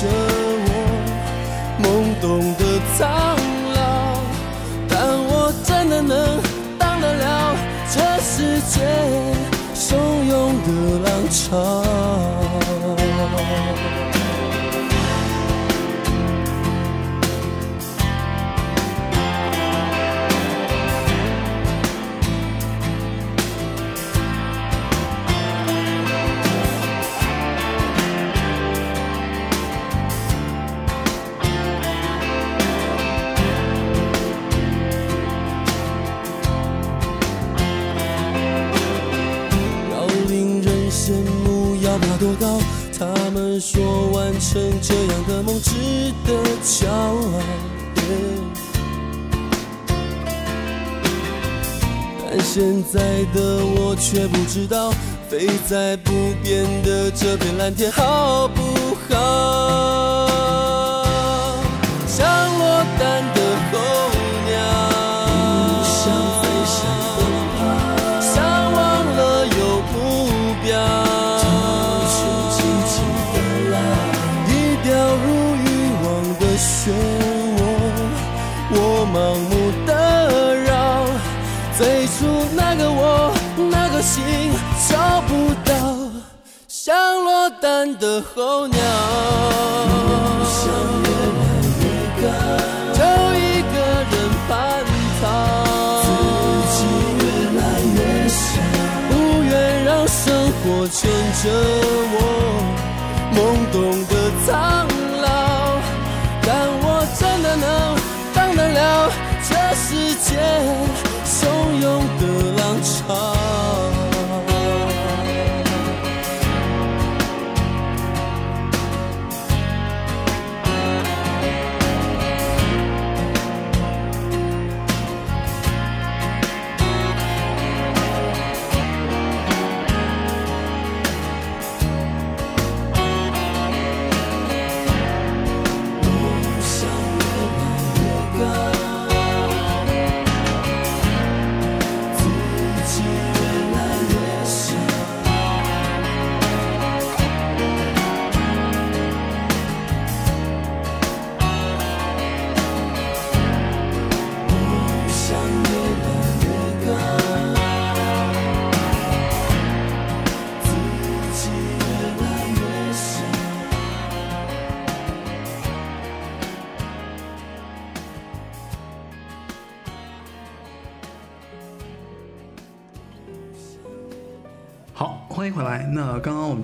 Speaker 3: 我，懵懂的苍的说完成这样的梦值得骄傲。但现在的我却不知道，飞在不变的这片蓝天，好不好？孤单的候鸟，想越来越高，就一个人叛逃，自己越来越小，不愿让生活牵着我，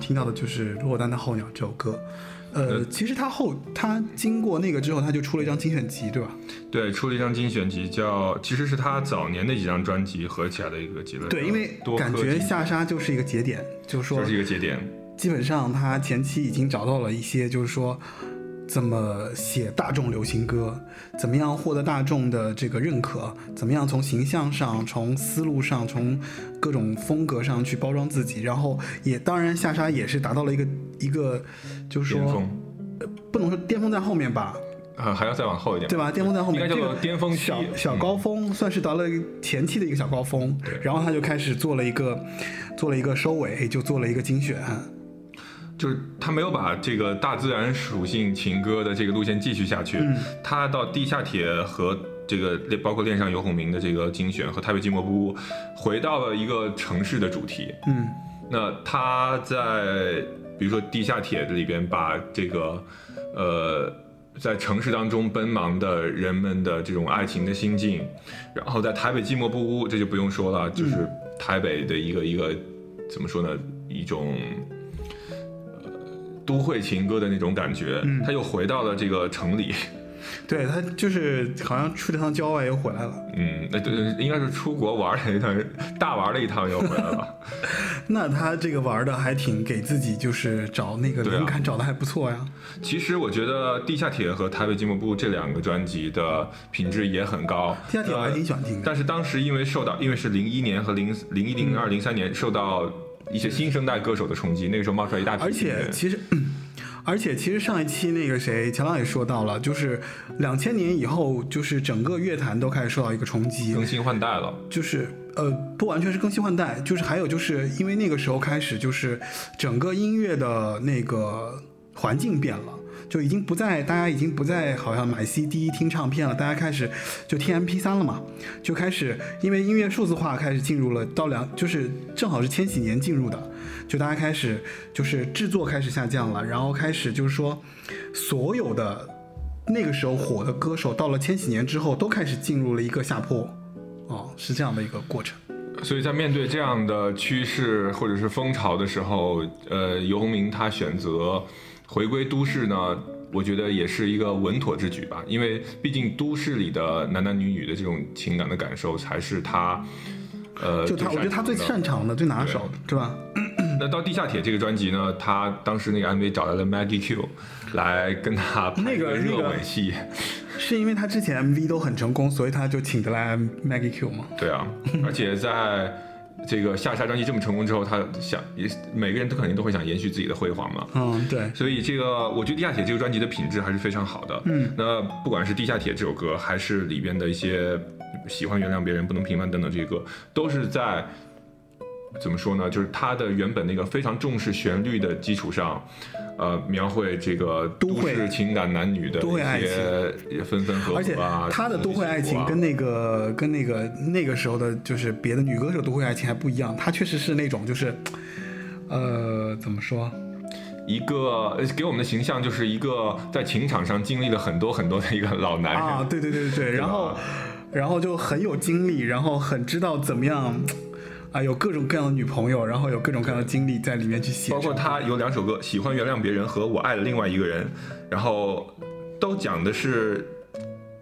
Speaker 1: 听到的就是《落单的候鸟》这首歌。呃，其实他后他经过那个之后，他就出了一张精选集，对吧？
Speaker 2: 对，出了一张精选集，叫其实是他早年的几张专辑合起来的一个结论。
Speaker 1: 对，因为感觉下沙就是一个节点，就是说
Speaker 2: 这是一个节点。
Speaker 1: 基本上他前期已经找到了一些，就是说怎么写大众流行歌，怎么样获得大众的这个认可，怎么样从形象上、从思路上、从各种风格上去包装自己，然后也当然下沙也是达到了一个一个，就是说不能说巅峰在后面吧，
Speaker 2: 啊，还要再往后一点，
Speaker 1: 对吧？巅峰在后面，
Speaker 2: 应该叫巅峰期
Speaker 1: 小小
Speaker 2: 嗯
Speaker 1: 高峰，算是到了前期的一个小高峰，然后他就开始做了一个做了一个收尾，就做了一个精选。
Speaker 2: 就是他没有把这个大自然属性情歌的这个路线继续下去，
Speaker 1: 嗯
Speaker 2: 他到地下铁和这个包括恋上游鸿明的这个精选和台北寂寞不屋，回到了一个城市的主题。
Speaker 1: 嗯
Speaker 2: 那他在比如说地下铁里边把这个呃。在城市当中奔忙的人们的这种爱情的心境，然后在台北寂寞不屋，这就不用说了，就是台北的一个一个怎么说呢，一种呃都会情歌的那种感觉，
Speaker 1: 嗯
Speaker 2: 他又回到了这个城里，
Speaker 1: 对他就是好像去了趟郊外又回来了。
Speaker 2: 嗯，那对，应该是出国玩了一趟，大玩了一趟又回来了。
Speaker 1: 那他这个玩的还挺给自己就是找那个灵感找的还不错呀。
Speaker 2: 其实我觉得地下铁和台北寂寞不这两个专辑的品质也很高，
Speaker 1: 地下铁我还挺喜欢听的
Speaker 2: 但是当时因为受到，因为是零一年和零零一零二零三年受到一些新生代歌手的冲击，那个时候冒出来一大批
Speaker 1: 而。且其实，嗯而且其实上一期那个谁乔朗也说到了，就是两千年以后，就是整个乐坛都开始受到一个冲击，
Speaker 2: 更新换代了，
Speaker 1: 就是呃不完全是更新换代，就是还有就是因为那个时候开始就是整个音乐的那个环境变了。就已经不再，大家已经不再好像买 CD 听唱片了，大家开始就听 MP 3了嘛，就开始因为音乐数字化开始进入了到两，就是正好是千禧年进入的，就大家开始就是制作开始下降了，然后开始就是说所有的那个时候火的歌手到了千禧年之后都开始进入了一个下坡，哦，是这样的一个过程。
Speaker 2: 所以在面对这样的趋势或者是风潮的时候，呃，游鸿明他选择回归都市呢，我觉得也是一个稳妥之举吧，因为毕竟都市里的男男女女的这种情感的感受才是他，呃，
Speaker 1: 就他，我觉得他最擅长的、最拿手的，是吧？
Speaker 2: 那到地下铁这个专辑呢，他当时那个 MV 找来了 Maggie Q 来跟他拍
Speaker 1: 那个
Speaker 2: 一热
Speaker 1: 那个
Speaker 2: 吻戏，
Speaker 1: 是因为他之前 MV 都很成功，所以他就请得来 Maggie Q 吗？
Speaker 2: 对啊，而且在这个下沙专辑这么成功之后，他想也每个人都肯定都会想延续自己的辉煌嘛。
Speaker 1: 嗯，对，
Speaker 2: 所以这个我觉得《地下铁》这个专辑的品质还是非常好的。
Speaker 1: 嗯，
Speaker 2: 那不管是《地下铁》这首歌，还是里边的一些喜欢原谅别人不能平凡等等这些歌，都是在怎么说呢？就是他的原本那个非常重视旋律的基础上。呃，描绘这个都市情感男女的一些分分合合啊，
Speaker 1: 而且他的都会爱情跟那个跟那个那个时候的，就是别的女歌手都会爱情还不一样。他确实是那种就是，呃，怎么说？
Speaker 2: 一个给我们的形象就是一个在情场上经历了很多很多的一个老男人
Speaker 1: 啊，对对对对对，然后然后就很有经历，然后很知道怎么样。啊，有各种各样的女朋友，然后有各种各样的经历在里面去写。
Speaker 2: 包括他有两首歌，《喜欢原谅别人》和《我爱了另外一个人》，然后都讲的是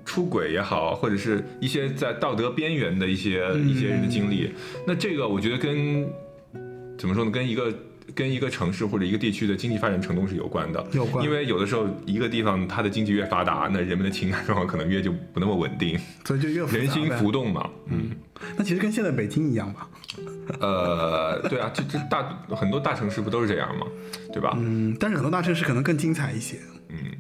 Speaker 2: 出轨也好，或者是一些在道德边缘的一些一些人的经历。那这个我觉得跟怎么说呢？跟一个跟一个城市或者一个地区的经济发展程度是有关的。
Speaker 1: 有关。
Speaker 2: 因为有的时候一个地方它的经济越发达，那人们的情感状况可能越就不那么稳定，
Speaker 1: 所以就越
Speaker 2: 人心浮动嘛。嗯。
Speaker 1: 那其实跟现在北京一样吧。
Speaker 2: 呃，对啊，这这大很多大城市不都是这样吗？对吧？
Speaker 1: 嗯，但是很多大城市可能更精彩一些。
Speaker 2: 嗯。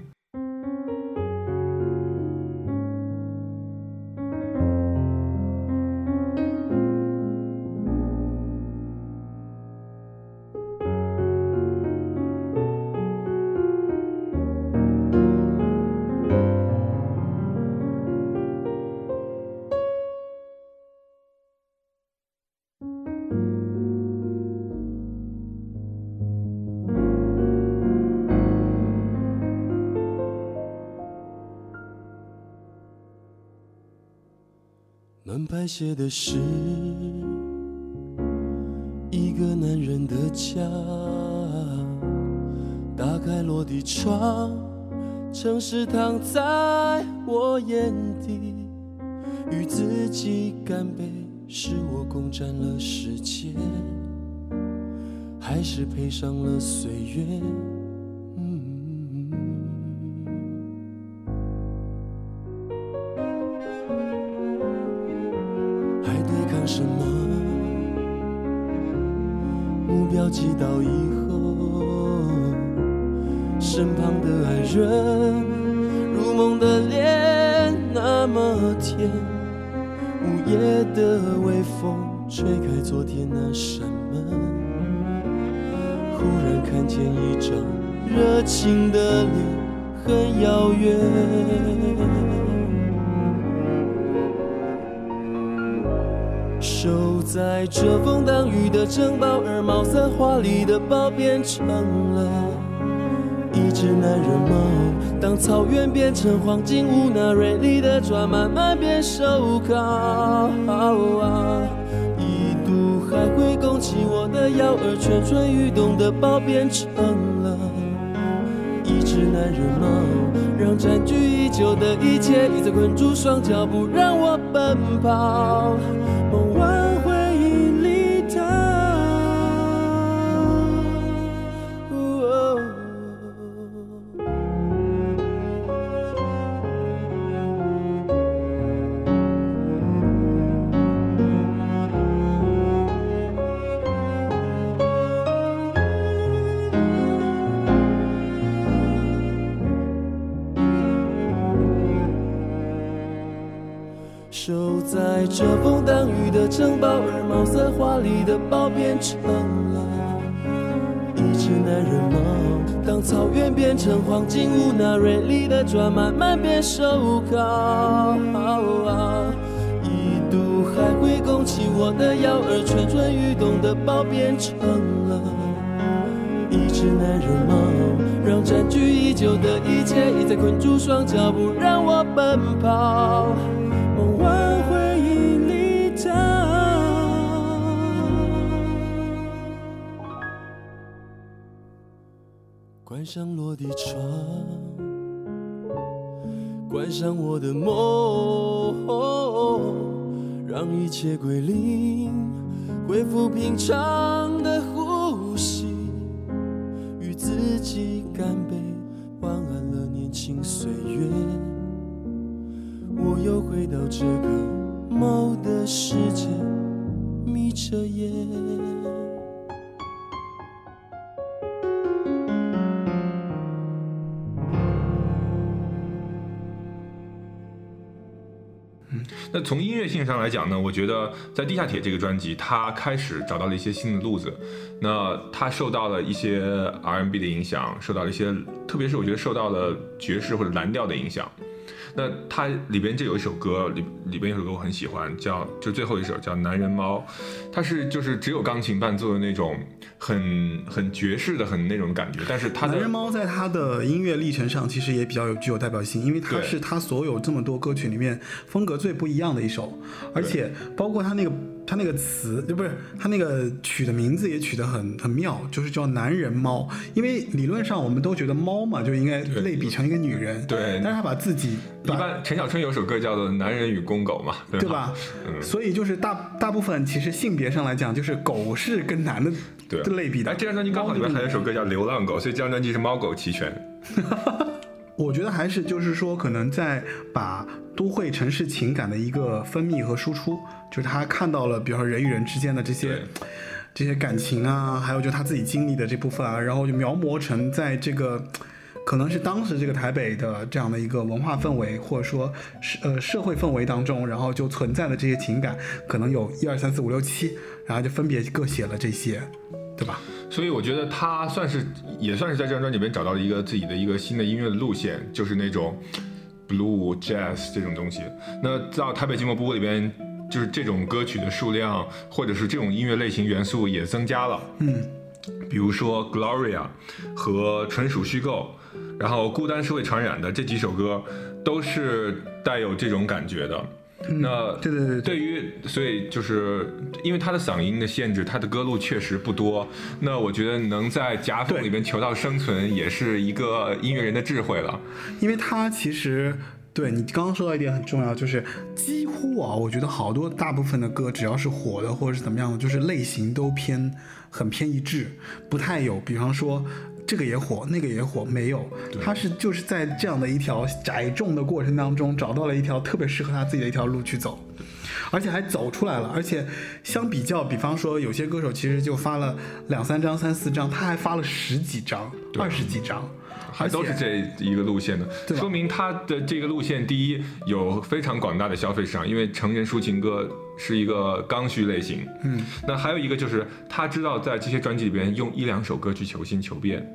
Speaker 3: 写的是一个男人的家，打开落地窗，城市躺在我眼底，与自己干杯，是我攻占了世界，还是赔上了岁月？成了一只男人猫。当草原变成黄金屋，那锐利的爪慢慢变手铐。一度还会拱起我的腰，而蠢蠢欲动的豹变成了一只男人猫，让占据已久的一切一再困住双脚，不让我奔跑。城堡，而茅塞华丽的堡变成了一只男人猫。当草原变成黄金屋，那锐利的爪慢慢变瘦高。一度还会拱起我的腰，而蠢蠢欲动的豹变成了一只男人猫，让占据已久的一切一再困住双脚，不让我奔跑。梦挽关上落地窗，关上我的梦，让一切归零，恢复平常的呼吸，与自己干杯，晚安了年轻岁月。我又回到这个梦的世界，眯。着眼。
Speaker 2: 那从音乐性上来讲呢，我觉得在《地下铁》这个专辑，他开始找到了一些新的路子。那他受到了一些 R&B 的影响，受到了一些，特别是我觉得受到了爵士或者蓝调的影响。那它里边就有一首歌，里里边有首歌我很喜欢，叫就最后一首叫《男人猫》，它是就是只有钢琴伴奏的那种很很爵士的很那种感觉，但是它的
Speaker 1: 男人猫在他的音乐历程上其实也比较有具有代表性，因为它是他所有这么多歌曲里面风格最不一样的一首，而且包括他那个他那个词，就不是他那个取的名字也取得很很妙，就是叫男人猫，因为理论上我们都觉得猫嘛就应该类比成一个女人，
Speaker 2: 对
Speaker 1: 但是他把自己
Speaker 2: 一般陈小春有首歌叫做《男人与公狗》嘛，对
Speaker 1: 对吧？
Speaker 2: 嗯
Speaker 1: 所以就是大大部分其实性别上来讲，就是狗是跟男的
Speaker 2: 对
Speaker 1: 类比的。
Speaker 2: 哎，这张专辑刚好里面还有一首歌叫《流浪狗》，所以这张专辑是猫狗齐全。
Speaker 1: 我觉得还是就是说，可能在把都会城市情感的一个分泌和输出，就是他看到了，比如说人与人之间的这些这些感情啊，还有就他自己经历的这部分啊，然后就描摹成在这个。可能是当时这个台北的这样的一个文化氛围，或者说是呃社会氛围当中，然后就存在的这些情感，可能有一二三四五六七，然后就分别各写了这些，对吧？
Speaker 2: 所以我觉得他算是也算是在这张专辑里面找到了一个自己的一个新的音乐的路线，就是那种 blue jazz 这种东西。那到台北寂寞部里边，就是这种歌曲的数量或者是这种音乐类型元素也增加了。
Speaker 1: 嗯，
Speaker 2: 比如说 Gloria 和纯属虚构，然后孤单是会传染的这几首歌，都是带有这种感觉的。那
Speaker 1: 对对对对
Speaker 2: 对于所以就是因为他的嗓音的限制，他的歌路确实不多。那我觉得能在夹缝里面求到生存，也是一个音乐人的智慧了。
Speaker 1: 因为他其实对你刚刚说到一点很重要，就是几乎啊，我觉得好多大部分的歌，只要是火的或者是怎么样的，就是类型都偏很偏一致，不太有，比方说。这个也火，那个也火，没有，他是就是在这样的一条窄众的过程当中，找到了一条特别适合他自己的一条路去走，而且还走出来了。而且相比较，比方说有些歌手其实就发了两三张、三四张，他还发了十几张、二十几张，
Speaker 2: 还都是这一个路线的，说明他的这个路线，第一有非常广大的消费市场，因为成人抒情歌是一个刚需类型。
Speaker 1: 嗯，
Speaker 2: 那还有一个就是他知道在这些专辑里边用一两首歌去求新求变。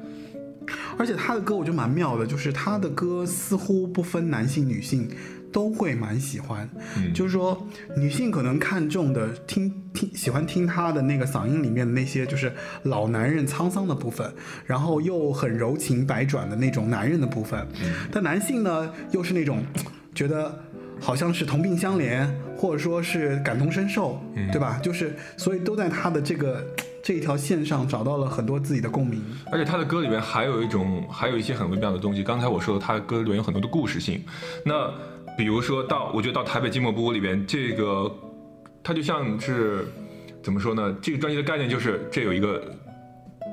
Speaker 1: 而且他的歌我觉得蛮妙的，就是他的歌似乎不分男性女性都会蛮喜欢，
Speaker 2: 嗯
Speaker 1: 就是说女性可能看重的听听喜欢听他的那个嗓音里面的那些就是老男人沧桑的部分，然后又很柔情百转的那种男人的部分，但男性呢又是那种觉得。好像是同病相怜，或者说是感同身受，对吧？就是所以都在他的这个这一条线上找到了很多自己的共鸣。
Speaker 2: 而且他的歌里面还有一种，还有一些很微妙的东西。刚才我说的，他的歌里面有很多的故事性。那比如说到，我觉得到台北寂寞不屋里边，这个它就像是怎么说呢？这个专辑的概念就是这有一个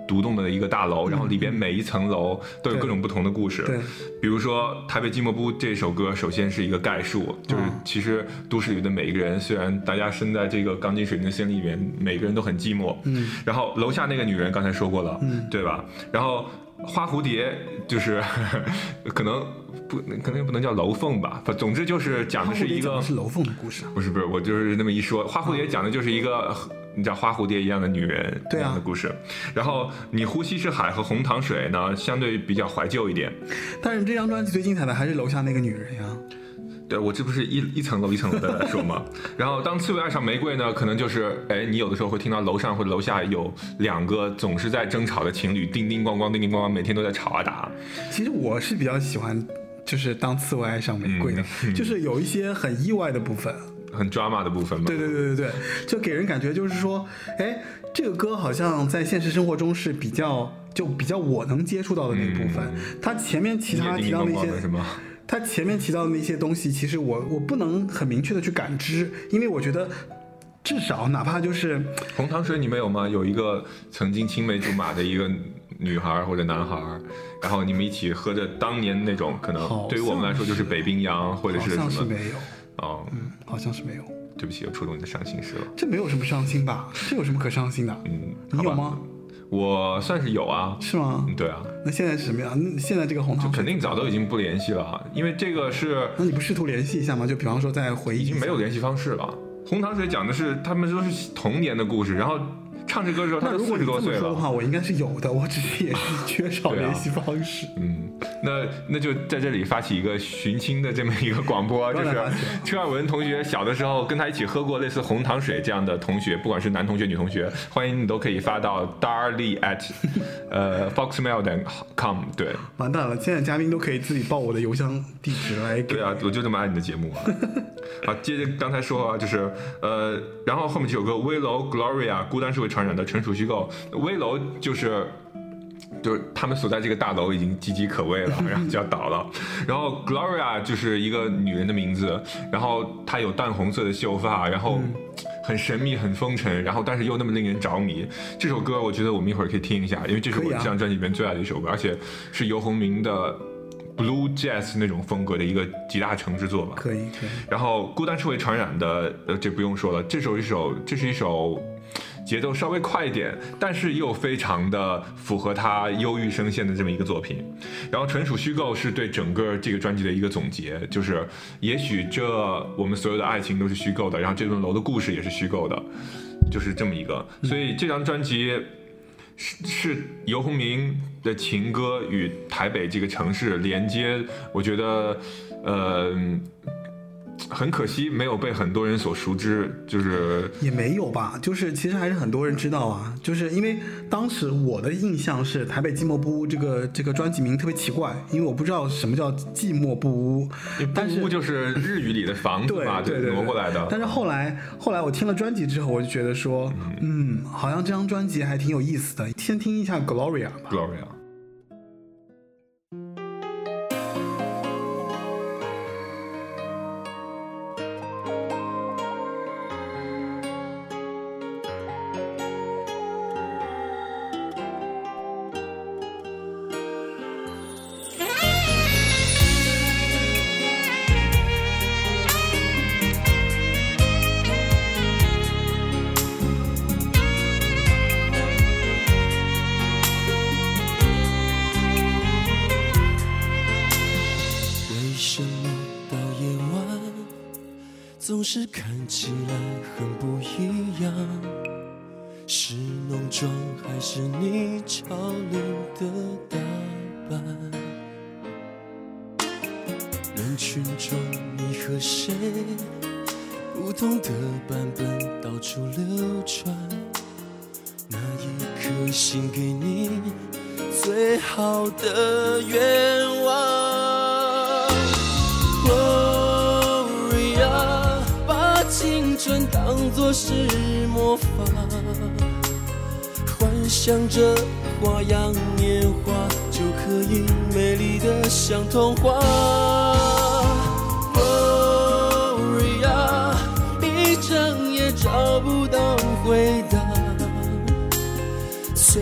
Speaker 2: 独栋的一个大楼，然后里边每一层楼都有各种不同的故事。
Speaker 1: 对，
Speaker 2: 比如说《台北寂寞不》这首歌，首先是一个概述，就是
Speaker 1: 嗯
Speaker 2: 其实都市里的每一个人，虽然大家身在这个钢筋水泥的森林里面，每个人都很寂寞。
Speaker 1: 嗯，
Speaker 2: 然后楼下那个女人刚才说过了，
Speaker 1: 嗯
Speaker 2: 对吧？然后花蝴蝶就是 可能不可能不能叫楼凤吧，反总之就是讲的是一个
Speaker 1: 是楼凤的故事啊。
Speaker 2: 不是不是，我就是那么一说，花蝴蝶讲的就是一个。你像花蝴蝶一样的女人
Speaker 1: 这啊
Speaker 2: 样的故事，然后你呼吸是海和红糖水呢，相对比较怀旧一点，
Speaker 1: 但是这张专辑最精彩的还是楼下那个女人呀。
Speaker 2: 对我这不是一一层楼一层楼的来说吗？然后当刺猬爱上玫瑰呢，可能就是哎，你有的时候会听到楼上或者楼下有两个总是在争吵的情侣，叮叮咣咣，叮叮咣咣，每天都在吵啊打。
Speaker 1: 其实我是比较喜欢，就是当刺猬爱上玫瑰的，
Speaker 2: 嗯
Speaker 1: 就是有一些很意外的部分。
Speaker 2: 很 drama 的部分嘛。
Speaker 1: 对对对对对，就给人感觉就是说，哎，这个歌好像在现实生活中是比较就比较我能接触到的那一部分。它前面其他提到那些
Speaker 2: 叮叮咣咣的是吗？
Speaker 1: 他前面提到的那些东西，其实我我不能很明确的去感知，因为我觉得至少哪怕就是
Speaker 2: 红糖水你们有吗？有一个曾经青梅竹马的一个女孩或者男孩，然后你们一起喝着当年那种可能对于我们来说就是北冰洋或者是什么
Speaker 1: 像是没有。
Speaker 2: 哦，
Speaker 1: 嗯，好像是没有。
Speaker 2: 对不起，又触动你的伤心事了。
Speaker 1: 这没有什么伤心吧？这有什么可伤心的？
Speaker 2: 嗯，
Speaker 1: 你有吗？
Speaker 2: 我算是有啊。
Speaker 1: 是吗？
Speaker 2: 嗯，对啊，
Speaker 1: 那现在是什么样？那现在这个红糖水
Speaker 2: 肯定早都已经不联系了啊，因为这个是
Speaker 1: 那你不试图联系一下吗？就比方说在回忆
Speaker 2: 已经没有联系方式了。红糖水讲的是他们都是童年的故事，然后唱这歌的时候他四十多岁了。
Speaker 1: 么说的话，我应该是有的，我只是也是缺少联系方式。
Speaker 2: 嗯，那那就在这里发起一个寻亲的这么一个广播，就是
Speaker 1: 当然发起
Speaker 2: 车尔文同学小的时候跟他一起喝过类似红糖水这样的同学，不管是男同学女同学，欢迎你都可以发到 darly at 呃 foxmail 点 com。对
Speaker 1: 完蛋了，现在嘉宾都可以自己报我的邮箱地址来给。
Speaker 2: 对啊，我就这么爱你的节目啊。好，接着刚才说啊，就是呃，然后后面这首歌《危楼 Gloria》孤单是会传染的，纯属虚构。危楼就是。就是他们所在这个大楼已经岌岌可危了，然后就要倒了。然后 Gloria 就是一个女人的名字，然后她有淡红色的秀发，然后很神秘、很风尘，然后但是又那么令人着迷。这首歌我觉得我们一会儿可以听一下，因为这是我
Speaker 1: 可以啊
Speaker 2: 这张专辑里面最爱的一首歌，而且是游鸿明的 Blue Jazz 那种风格的一个集大成之作吧。
Speaker 1: 可以可以，
Speaker 2: 然后孤单是会传染的，呃，这不用说了，这首一首，这是一首节奏稍微快一点，但是又非常的符合他忧郁声线的这么一个作品。然后纯属虚构是对整个这个专辑的一个总结，就是也许这我们所有的爱情都是虚构的，然后这栋楼的故事也是虚构的，就是这么一个。所以这张专辑。是是游鸿明的情歌与台北这个城市连接，我觉得，呃，很可惜没有被很多人所熟知，就是
Speaker 1: 也没有吧，就是其实还是很多人知道啊，就是因为当时我的印象是《台北寂寞不屋》这个这个专辑名特别奇怪，因为我不知道什么叫寂寞不屋，但是
Speaker 2: 不就是日语里的房子嘛，
Speaker 1: 对对
Speaker 2: 挪过来的。
Speaker 1: 但是后来后来我听了专辑之后，我就觉得说，嗯，好像这张专辑还挺有意思的。先听一下 Gloria 吧。
Speaker 2: Gloria，
Speaker 3: 是看起来很不一样？是浓妆还是你潮流的打扮？人群中你和谁不同的版本到处流传？那一颗心给你最好的愿望。春当作是魔法，幻想着花样年华就可以美丽的像童话。Gloria，一整夜找不到回答。醉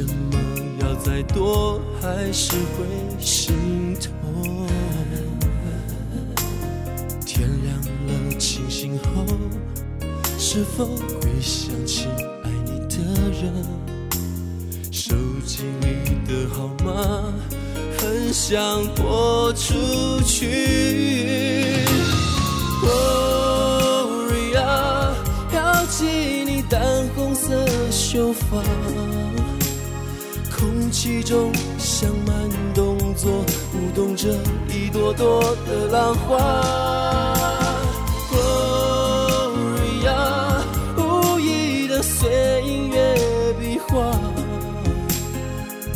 Speaker 3: 什么要再多，还是会心痛？天亮了，清醒后，是否会想起爱你的人？手机里的号码，很想拨出去。Gloria，飘起你淡红色秀发，其中像慢动作舞动着一朵朵的浪花。Gloria，无意的随音乐比划，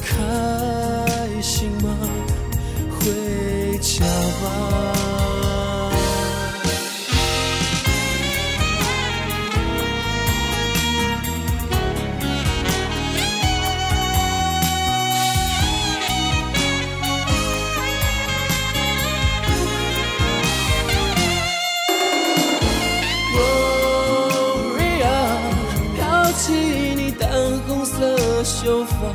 Speaker 3: 开心吗？回家吧。秀发，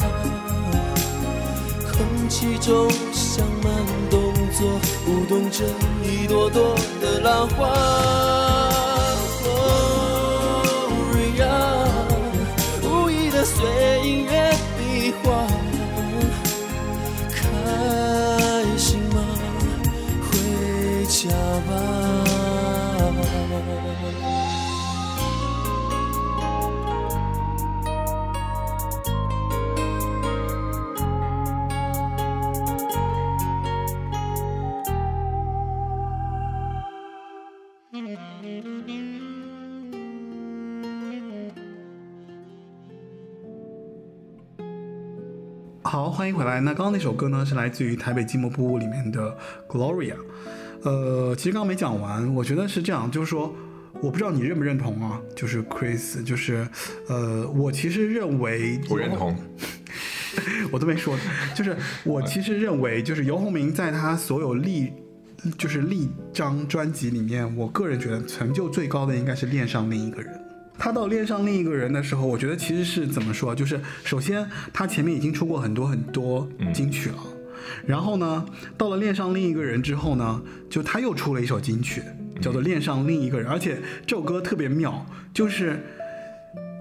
Speaker 3: 空气中像慢动作舞动着一朵朵的浪花。
Speaker 1: 迎回来。那刚刚那首歌呢，是来自于台北寂寞布屋里面的 Gloria。呃，其实刚刚没讲完，我觉得是这样，就是说，我不知道你认不认同啊，就是 Chris，就是呃，我其实认为
Speaker 2: 我认同，
Speaker 1: 我都没说，就是我其实认为，就是游鸿明在他所有历就是历张专辑里面，我个人觉得成就最高的应该是恋上另一个人。他到恋上另一个人的时候，我觉得其实是怎么说？就是首先他前面已经出过很多很多金曲了，然后呢，到了恋上另一个人之后呢，就他又出了一首金曲，叫做《恋上另一个人》，而且这首歌特别妙，就是。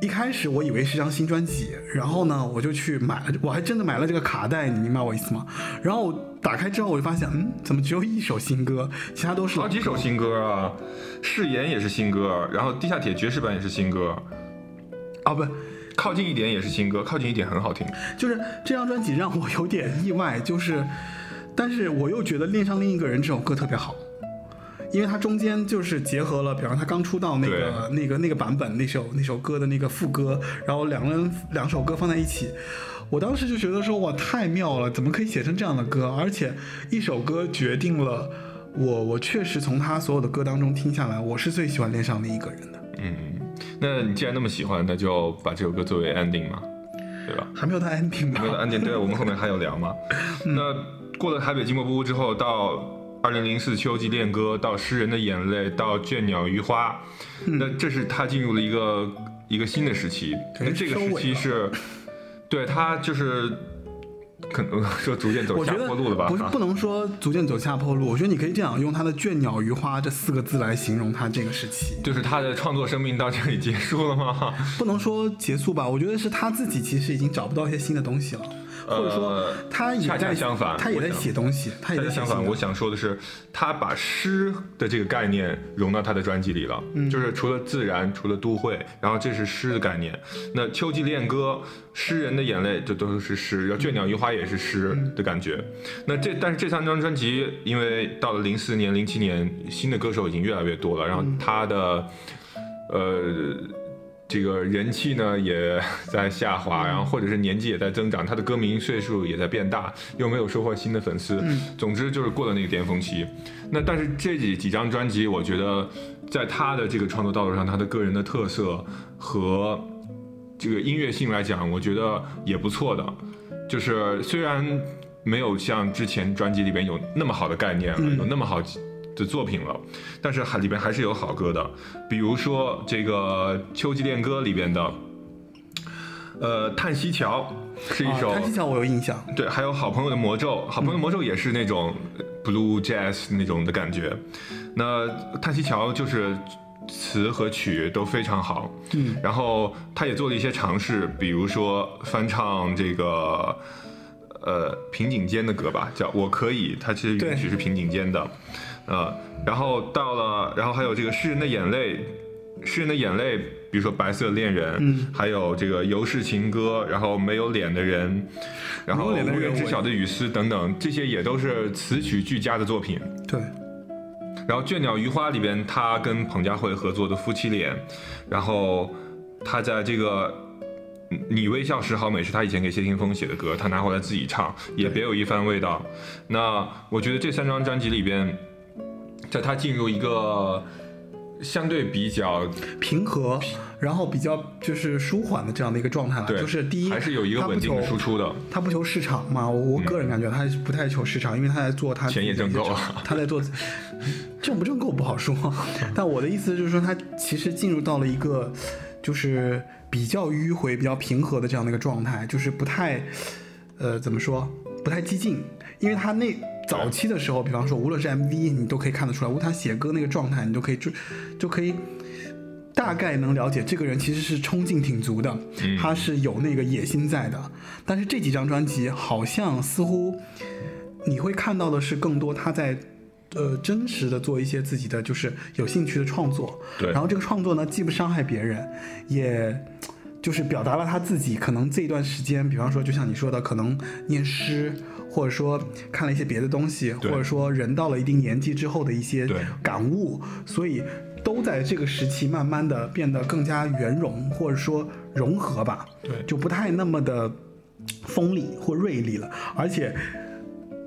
Speaker 1: 一开始我以为是张新专辑，然后呢，我就去买了，我还真的买了这个卡带，你明白我意思吗？然后我打开之后，我就发现，嗯，怎么只有一首新歌，其他都是老
Speaker 2: 好几首新歌啊，誓言也是新歌，然后地下铁爵士版也是新歌，
Speaker 1: 啊？不，
Speaker 2: 靠近一点也是新歌，靠近一点很好听。
Speaker 1: 就是这张专辑让我有点意外，就是，但是我又觉得《恋上另一个人》这首歌特别好。因为它中间就是结合了，比方他刚出道那个那个那个版本那首那首歌的那个副歌，然后两个人两首歌放在一起，我当时就觉得说哇太妙了，怎么可以写成这样的歌？而且一首歌决定了我我确实从他所有的歌当中听下来，我是最喜欢恋上另一个人的。
Speaker 2: 嗯，那你既然那么喜欢，那就把这首歌作为 ending 嘛，对吧？
Speaker 1: 还没有到 ending 吧？
Speaker 2: 没有到 ending，对，我们后面还有聊嘛。那过了台北寂寞不屋之后，到二零零四秋季恋歌，到诗人的眼泪，到倦鸟于花，那这是他进入了一个一个新的时期。那这个时期是，对他就是。可能 说逐渐走下坡路了吧？
Speaker 1: 不是不能说逐渐走下坡路，我觉得你可以这样用他的“倦鸟于花”这四个字来形容他这个时期。
Speaker 2: 就是他的创作生命到这里结束了吗？
Speaker 1: 不能说结束吧，我觉得是他自己其实已经找不到一些新的东西了，或者说他也在
Speaker 2: 恰相反
Speaker 1: 他也在写东西，他也
Speaker 2: 恰恰相反，我想说的是，他把诗的这个概念融到他的专辑里了，
Speaker 1: 嗯
Speaker 2: 就是除了自然，除了都会，然后这是诗的概念。那秋季恋歌，诗人的眼泪，这都是诗，然后倦鸟余花也是诗
Speaker 1: 嗯
Speaker 2: 的感觉。那这但是这三张专辑，因为到了零四年、零七年，新的歌手已经越来越多了，然后
Speaker 1: 嗯
Speaker 2: 他的，呃。这个人气呢也在下滑，然后或者是年纪也在增长，他的歌迷岁数也在变大，又没有收获新的粉丝，总之就是过了那个巅峰期。那但是这几几张专辑，我觉得在他的这个创作道路上，他的个人的特色和这个音乐性来讲，我觉得也不错的。就是虽然没有像之前专辑里边有那么好的概念了，有那么好的作品了，但是还里边还是有好歌的，比如说这个《秋季恋歌》里边的，呃，《叹息桥》是一首，
Speaker 1: 啊，叹息桥我有印象，
Speaker 2: 对，还有好朋友的魔咒，好朋友的魔咒也是那种呃 blue jazz 那种的感觉。那叹息桥就是词和曲都非常好，
Speaker 1: 嗯，
Speaker 2: 然后他也做了一些尝试，比如说翻唱这个呃平井坚的歌吧，叫我可以，它其实
Speaker 1: 对
Speaker 2: 原曲是平井坚的，呃，然后到了，然后还有这个诗人的眼泪。诗人的眼泪，比如说《白色恋人》，
Speaker 1: 嗯
Speaker 2: 还有这个《游氏情歌》，然后没有脸的人，然后无人知晓的雨丝等等，这些也都是词曲俱佳的作品。
Speaker 1: 对，
Speaker 2: 然后《倦鸟余花》里边，他跟彭佳慧合作的夫妻脸，然后他在这个《你微笑时好美》是他以前给谢霆锋写的歌，他拿回来自己唱，也别有一番味道。那我觉得这三张专辑里边，在他进入一个相对比较
Speaker 1: 平和，然后比较就是舒缓的这样的一个状态了。
Speaker 2: 对，
Speaker 1: 就是第一，
Speaker 2: 还是有一个稳定的输出的。
Speaker 1: 他不求市场嘛，我我个人感觉他不太求市场，因为他在做他
Speaker 2: 钱也挣够了
Speaker 1: 他在做 挣不挣够不好说，但我的意思就是说，他其实进入到了一个就是比较迂回、比较平和的这样的一个状态，就是不太，呃，怎么说，不太激进。因为他那早期的时候，比方说无论是 MV，你都可以看得出来，无他写歌那个状态，你都可以就就可以大概能了解这个人其实是冲劲挺足的，他是有那个野心在的。但是这几张专辑好像似乎你会看到的是更多他在。呃，真实的做一些自己的就是有兴趣的创作，
Speaker 2: 对。
Speaker 1: 然后这个创作呢，既不伤害别人，也就是表达了他自己可能这一段时间，比方说就像你说的，可能念诗，或者说看了一些别的东西，或者说人到了一定年纪之后的一些感悟，所以都在这个时期慢慢的变得更加圆融，或者说融合吧，
Speaker 2: 对，
Speaker 1: 就不太那么的锋利或锐利了，而且。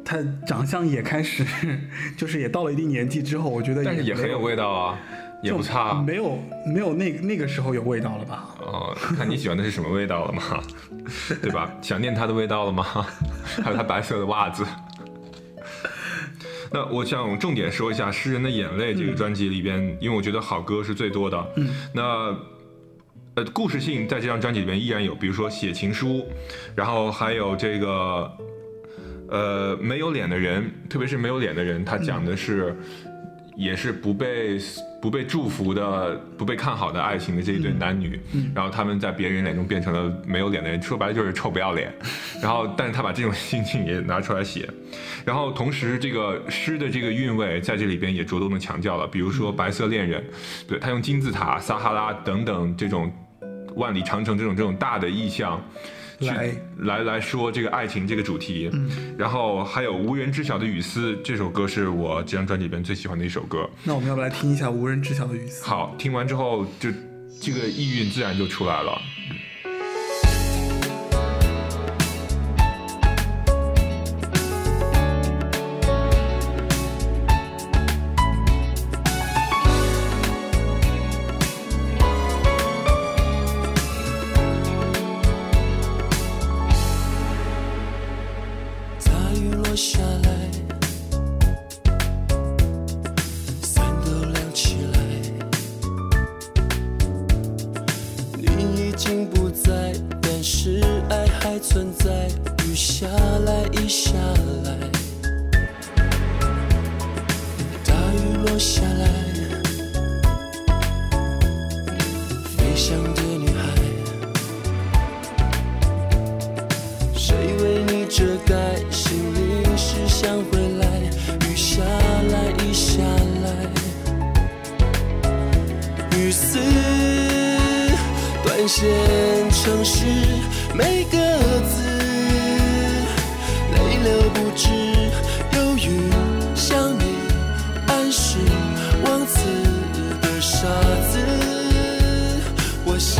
Speaker 1: 他长相也开始，就是也到了一定年纪之后，我觉得
Speaker 2: 但是也很有味道啊，也不差，
Speaker 1: 没有没有那那个时候有味道了吧？
Speaker 2: 哦，看你喜欢的是什么味道了吗？对吧？想念他的味道了吗？还有他白色的袜子。那我想重点说一下《诗人的眼泪》这个专辑里边，因为我觉得好歌是最多的。
Speaker 1: 嗯。
Speaker 2: 那呃，故事性在这张专辑里边依然有，比如说写情书，然后还有这个。呃，没有脸的人，特别是没有脸的人，他讲的是，也是不被不被祝福的、不被看好的爱情的这一对男女，然后他们在别人眼中变成了没有脸的人，说白了就是臭不要脸。然后，但是他把这种心情也拿出来写，然后同时这个诗的这个韵味在这里边也着重的强调了，比如说《白色恋人》，对他用金字塔、撒哈拉等等这种万里长城这种这种大的意象。
Speaker 1: 来
Speaker 2: 来来说这个爱情这个主题，
Speaker 1: 嗯，
Speaker 2: 然后还有无人知晓的雨丝这首歌是我这张专辑里边最喜欢的一首歌。
Speaker 1: 那我们要不来听一下无人知晓的雨丝？
Speaker 2: 好，听完之后就这个意蕴自然就出来了。
Speaker 3: 沙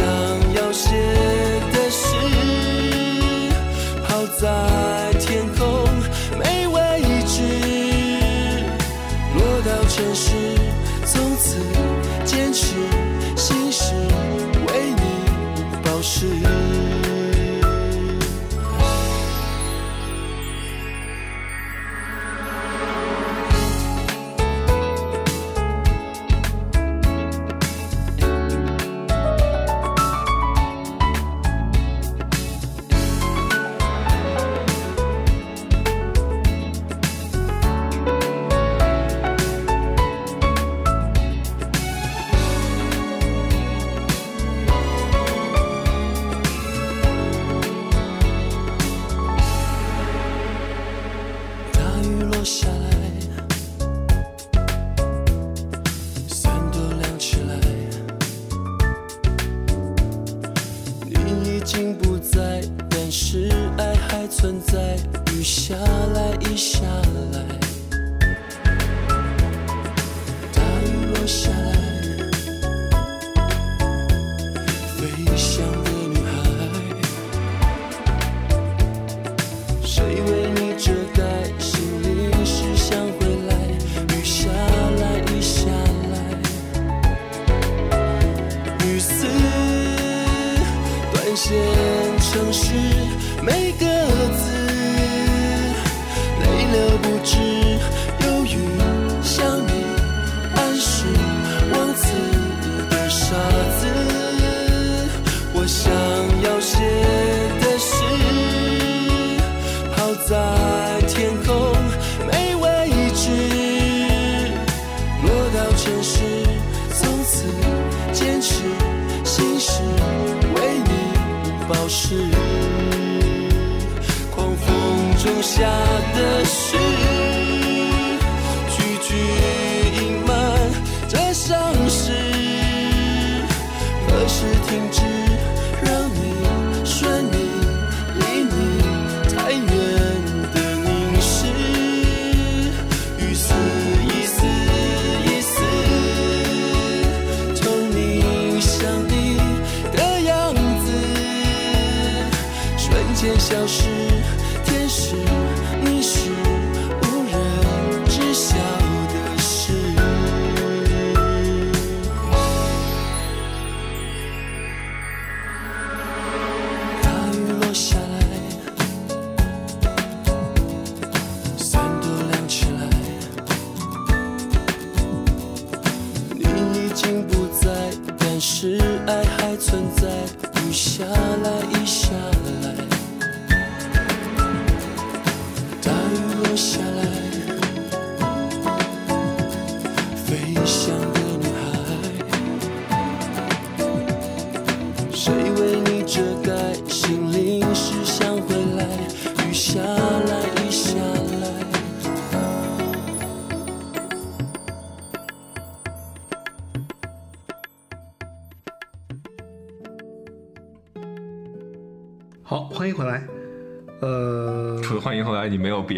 Speaker 3: 子，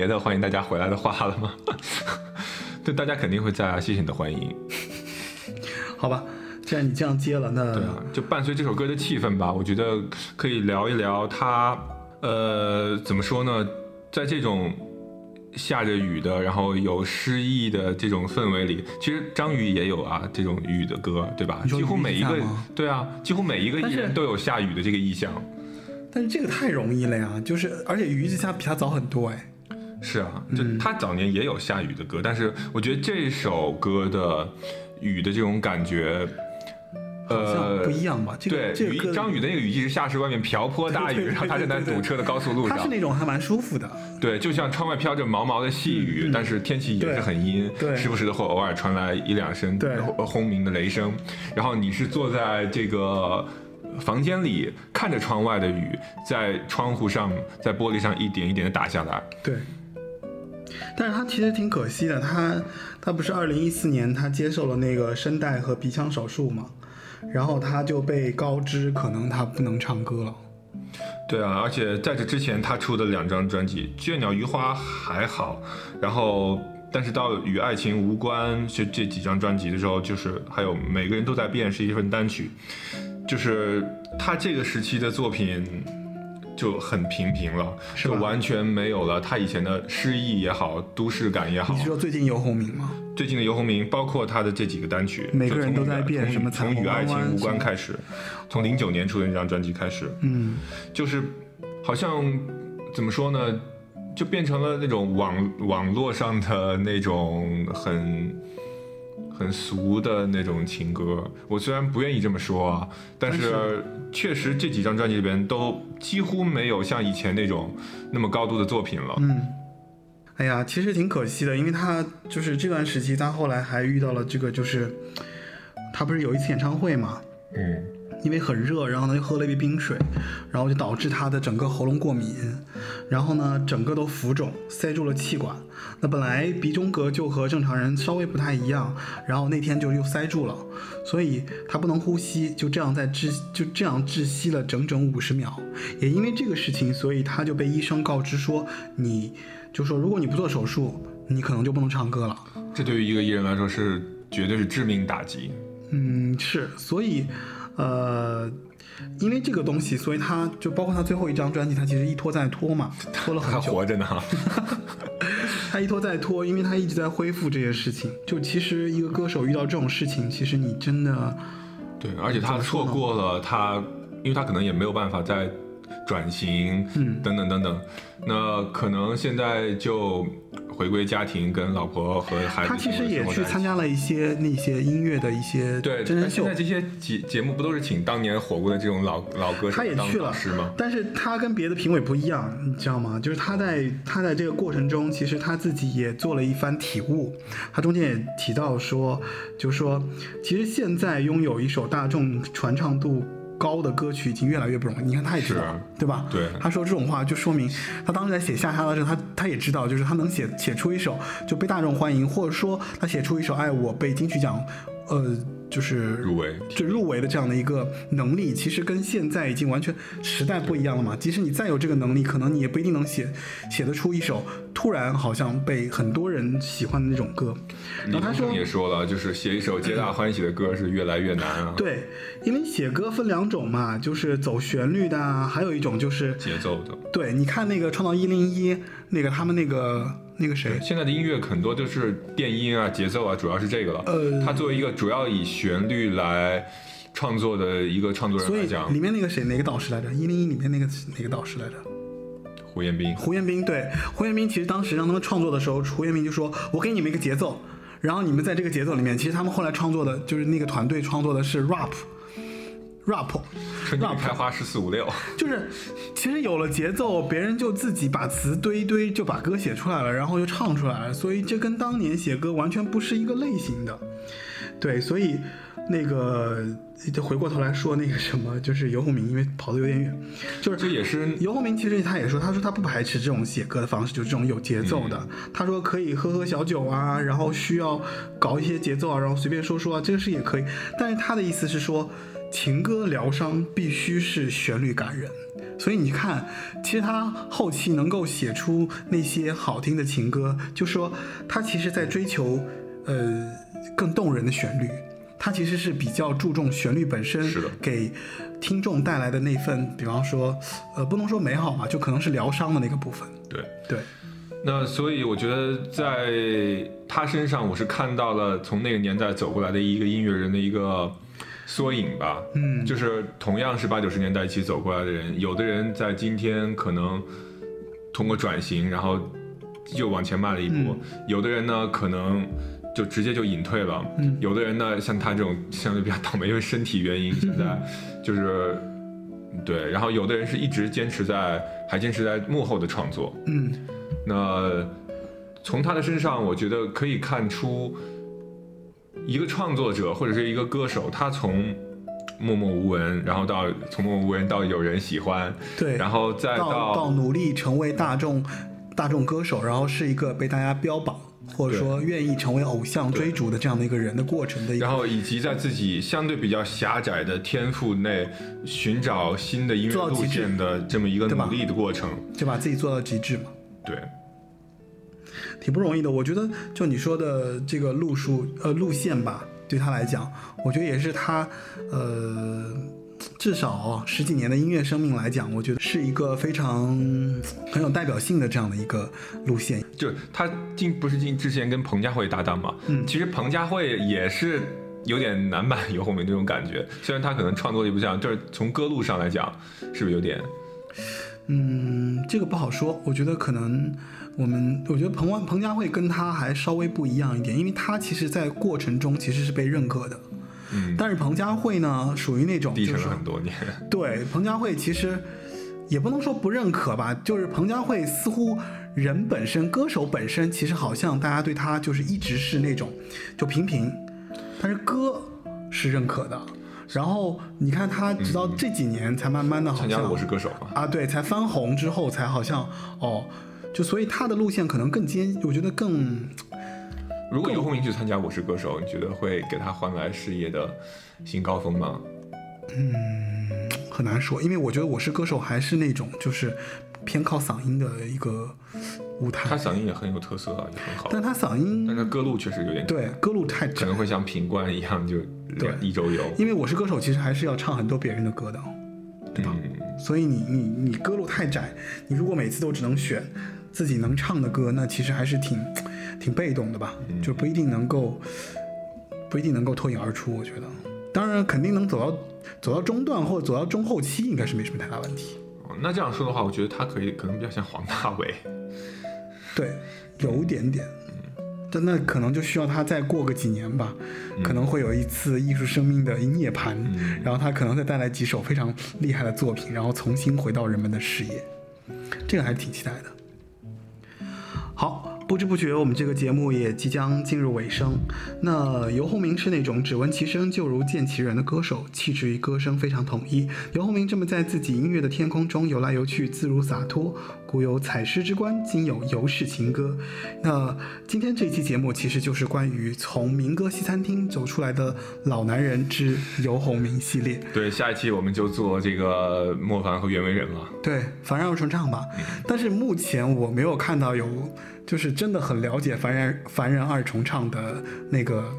Speaker 2: 别的欢迎大家回来的话了吗？对，大家肯定会在啊，谢谢你的欢迎。
Speaker 1: 好吧，既然你这样接了，那
Speaker 2: 对啊，就伴随这首歌的气氛吧，我觉得可以聊一聊它，呃，怎么说呢，在这种下着雨的，然后有诗意的这种氛围里，其实张宇也有啊这种雨的歌，对吧？几乎每一个对啊，几乎每一个艺人都有下雨的这个意象。
Speaker 1: 但是这个太容易了呀，就是而且雨一直下比他早很多哎。
Speaker 2: 是啊，就
Speaker 1: 嗯
Speaker 2: 他早年也有下雨的歌，但是我觉得这首歌的雨的这种感觉，呃，
Speaker 1: 不一样吧？这个
Speaker 2: 对，张宇的那个雨季是下是外面瓢泼大雨，然后他正在堵车的高速路
Speaker 1: 上。他
Speaker 2: 是，
Speaker 1: 那种还蛮舒服的。
Speaker 2: 对，就像窗外飘着毛毛的细雨，但是天气也是很阴，
Speaker 1: 对
Speaker 2: 时不时的会偶尔传来一两声轰鸣的雷声，然后你是坐在这个。房间里看着窗外的雨，在窗户上、在玻璃上一点一点的打下来。
Speaker 1: 对，但是他其实挺可惜的，他他不是二零一四年他接受了那个声带和鼻腔手术嘛，然后他就被告知可能他不能唱歌了。
Speaker 2: 对啊，而且在这之前他出的两张专辑《倦鸟余花》还好，然后但是到《与爱情无关》这这几张专辑的时候，就是还有每个人都在变是一份单曲，就是他这个时期的作品就很平平了，
Speaker 1: 是
Speaker 2: 就完全没有了他以前的诗意也好，都市感也好
Speaker 1: 你是。说最近游鸿明吗？
Speaker 2: 最近的游鸿明，包括他的这几个单曲，
Speaker 1: 每个人都在变
Speaker 2: 从
Speaker 1: 什么
Speaker 2: 从与爱情无关开始，从零九年出的那张专辑开始，
Speaker 1: 嗯，
Speaker 2: 就是好像怎么说呢，就变成了那种网网络上的那种很很俗的那种情歌。我虽然不愿意这么说啊，但
Speaker 1: 但
Speaker 2: 是确实这几张专辑里边都几乎没有像以前那种那么高度的作品了。
Speaker 1: 嗯，哎呀，其实挺可惜的，因为他就是这段时期，他后来还遇到了这个，就是他不是有一次演唱会嘛，
Speaker 2: 嗯，
Speaker 1: 因为很热，然后呢又喝了一杯冰水，然后就导致他的整个喉咙过敏，然后呢整个都浮肿，塞住了气管。那本来鼻中隔就和正常人稍微不太一样，然后那天就又塞住了，所以他不能呼吸，就这样在窒就这样窒息了整整五十秒。也因为这个事情，所以他就被医生告知说，你就说如果你不做手术，你可能就不能唱歌了。
Speaker 2: 这对于一个艺人来说是绝对是致命打击。
Speaker 1: 嗯，是，所以，呃，因为这个东西，所以他就包括他最后一张专辑，他其实一拖再拖嘛，拖了
Speaker 2: 他
Speaker 1: 很 久。
Speaker 2: 活着呢，
Speaker 1: 他一拖再拖，因为他一直在恢复这些事情。就其实一个歌手遇到这种事情，其实你真的，
Speaker 2: 对，而且他错过了他，因为他可能也没有办法再转型，
Speaker 1: 嗯
Speaker 2: 等等等等，那可能现在就回归家庭，跟老婆和孩子
Speaker 1: 他其实也去参加了一些那些音乐的一些
Speaker 2: 对
Speaker 1: 真人秀
Speaker 2: 在。这些节节目不都是请当年火过的这种老老歌手当
Speaker 1: 他也去了
Speaker 2: 导师吗？
Speaker 1: 但是他跟别的评委不一样，你知道吗？就是他在他在这个过程中，其实他自己也做了一番体悟。他中间也提到说，就是说其实现在拥有一首大众传唱度高的歌曲已经越来越不容易。你看他也知道，对吧？
Speaker 2: 对
Speaker 1: 他说这种话就说明他当时在写下沙的时候，他他也知道，就是他能写写出一首就被大众欢迎，或者说他写出一首爱我被金曲奖，呃，就是
Speaker 2: 入围
Speaker 1: 就入围的这样的一个能力，其实跟现在已经完全时代不一样了嘛。即使你再有这个能力，可能你也不一定能写写得出一首突然好像被很多人喜欢的那种歌。然后他说
Speaker 2: 也说了，就是写一首皆大欢喜的歌是越来越难啊，
Speaker 1: 对，因为写歌分两种嘛，就是走旋律的啊，还有一种就是
Speaker 2: 节奏的。
Speaker 1: 对，你看那个创造一零一那个他们那个那个谁，
Speaker 2: 现在的音乐很多就是电音啊、节奏啊，主要是这个了。
Speaker 1: 呃
Speaker 2: 他作为一个主要以旋律来创作的一个创作人来讲
Speaker 1: 里，面那个谁哪个导师来着？一零一里面那个哪个导师来着？
Speaker 2: 胡彦斌
Speaker 1: 胡彦斌对，胡彦斌其实当时让他们创作的时候，胡彦斌就说：“我给你们一个节奏，然后你们在这个节奏里面，其实他们后来创作的就是那个团队创作的是 rap，rap，
Speaker 2: 春季开花十四五六，
Speaker 1: 就是其实有了节奏，别人就自己把词堆一堆，就把歌写出来了，然后就唱出来了，所以这跟当年写歌完全不是一个类型的。对，所以那个就回过头来说那个什么，就是游鸿明，因为跑得有点远，就是
Speaker 2: 这也是
Speaker 1: 游鸿明其实他也说，他说他不排斥这种写歌的方式，就是这种有节奏的。他说可以喝喝小酒啊，然后需要搞一些节奏啊，然后随便说说啊，这个是也可以。但是他的意思是说，情歌疗伤必须是旋律感人。所以你看，其实他后期能够写出那些好听的情歌，就说他其实在追求，呃，更动人的旋律。他其实是比较注重旋律本身
Speaker 2: 是的
Speaker 1: 给听众带来的那份，比方说，呃，不能说美好吧，就可能是疗伤的那个部分。
Speaker 2: 对。
Speaker 1: 对，
Speaker 2: 那所以我觉得在他身上，我是看到了从那个年代走过来的一个音乐人的一个缩影吧。
Speaker 1: 嗯。
Speaker 2: 就是同样是八九十年代一起走过来的人，有的人在今天可能通过转型，然后又往前迈了一步；有的人呢，可能就直接就隐退了；
Speaker 1: 嗯。
Speaker 2: 有的人呢，像他这种 相对比较倒霉，因为身体原因，现在就是对；然后有的人是一直坚持在，还坚持在幕后的创作。
Speaker 1: 嗯。
Speaker 2: 那从他的身上，我觉得可以看出，一个创作者或者是一个歌手，他从默默无闻，然后到从默默无闻到有人喜欢，
Speaker 1: 对，
Speaker 2: 然后再
Speaker 1: 到到努力成为大众大众歌手，然后是一个被大家标榜或者说愿意成为偶像追逐的这样的一个人的过程的一个。
Speaker 2: 然后以及在自己相对比较狭窄的天赋内寻找新的音乐路线的这么一个努力的过程，
Speaker 1: 就把自己做到极致嘛，
Speaker 2: 对，
Speaker 1: 挺不容易的。我觉得就你说的这个路数呃路线吧，对他来讲，我觉得也是他呃至少十几年的音乐生命来讲，我觉得是一个非常很有代表性的这样的一个路线。
Speaker 2: 就是他进不是进之前跟彭佳慧搭档嘛，
Speaker 1: 嗯
Speaker 2: 其实彭佳慧也是有点男版游鸿明这种感觉，虽然他可能创作力不像，就是从歌路上来讲，是不是有点？
Speaker 1: 嗯，这个不好说。我觉得可能我们，我觉得彭万彭佳慧跟他还稍微不一样一点，因为他其实在过程中其实是被认可的。
Speaker 2: 嗯，
Speaker 1: 但是彭佳慧呢，属于那种
Speaker 2: 低
Speaker 1: 就是
Speaker 2: 沉了很多年。
Speaker 1: 对彭佳慧其实也不能说不认可吧，就是彭佳慧似乎人本身，歌手本身，其实好像大家对他就是一直是那种就平平，但是歌是认可的。然后你看他直到这几年才慢慢的好像
Speaker 2: 参加了《我是歌手》嘛，
Speaker 1: 啊，对，才翻红之后才好像哦，就所以他的路线可能更坚，我觉得更
Speaker 2: 如果游鸿明去参加《我是歌手》，你觉得会给他换来事业的新高峰吗？
Speaker 1: 嗯很难说，因为我觉得我是歌手还是那种就是偏靠嗓音的一个舞台。
Speaker 2: 他，嗓音也很有特色啊，也很好，
Speaker 1: 但他嗓音
Speaker 2: 但他歌路确实有点
Speaker 1: 对歌路太窄。
Speaker 2: 可能，会像品冠一样就
Speaker 1: 对。
Speaker 2: 一周游，
Speaker 1: 因为我是歌手，其实还是要唱很多别人的歌的，对吧？
Speaker 2: 嗯，
Speaker 1: 所以你你你歌路太窄，你如果每次都只能选自己能唱的歌，那其实还是挺挺被动的吧，就不一定能够不一定能够脱颖而出。我觉得，当然肯定能走到走到中段或者走到中后期，应该是没什么太大问题。
Speaker 2: 哦那这样说的话，我觉得他可以可能比较像黄大炜，
Speaker 1: 对，有一点点。但那可能就需要他再过个几年吧，可能会有一次艺术生命的涅槃，然后他可能再带来几首非常厉害的作品，然后重新回到人们的视野，这个还是挺期待的。好，不知不觉我们这个节目也即将进入尾声。那游鸿明是那种只闻其声就如见其人的歌手，气质与歌声非常统一。游鸿明这么在自己音乐的天空中游来游去，自如洒脱。古有采诗之官，今有游氏情歌。那今天这期节目其实就是关于从民歌西餐厅走出来的老男人之游鸿明系列。
Speaker 2: 对，下一期我们就做这个莫凡和袁惟仁了。
Speaker 1: 对，凡人二重唱吧。但是目前我没有看到有，就是真的很了解凡人凡人二重唱的那个。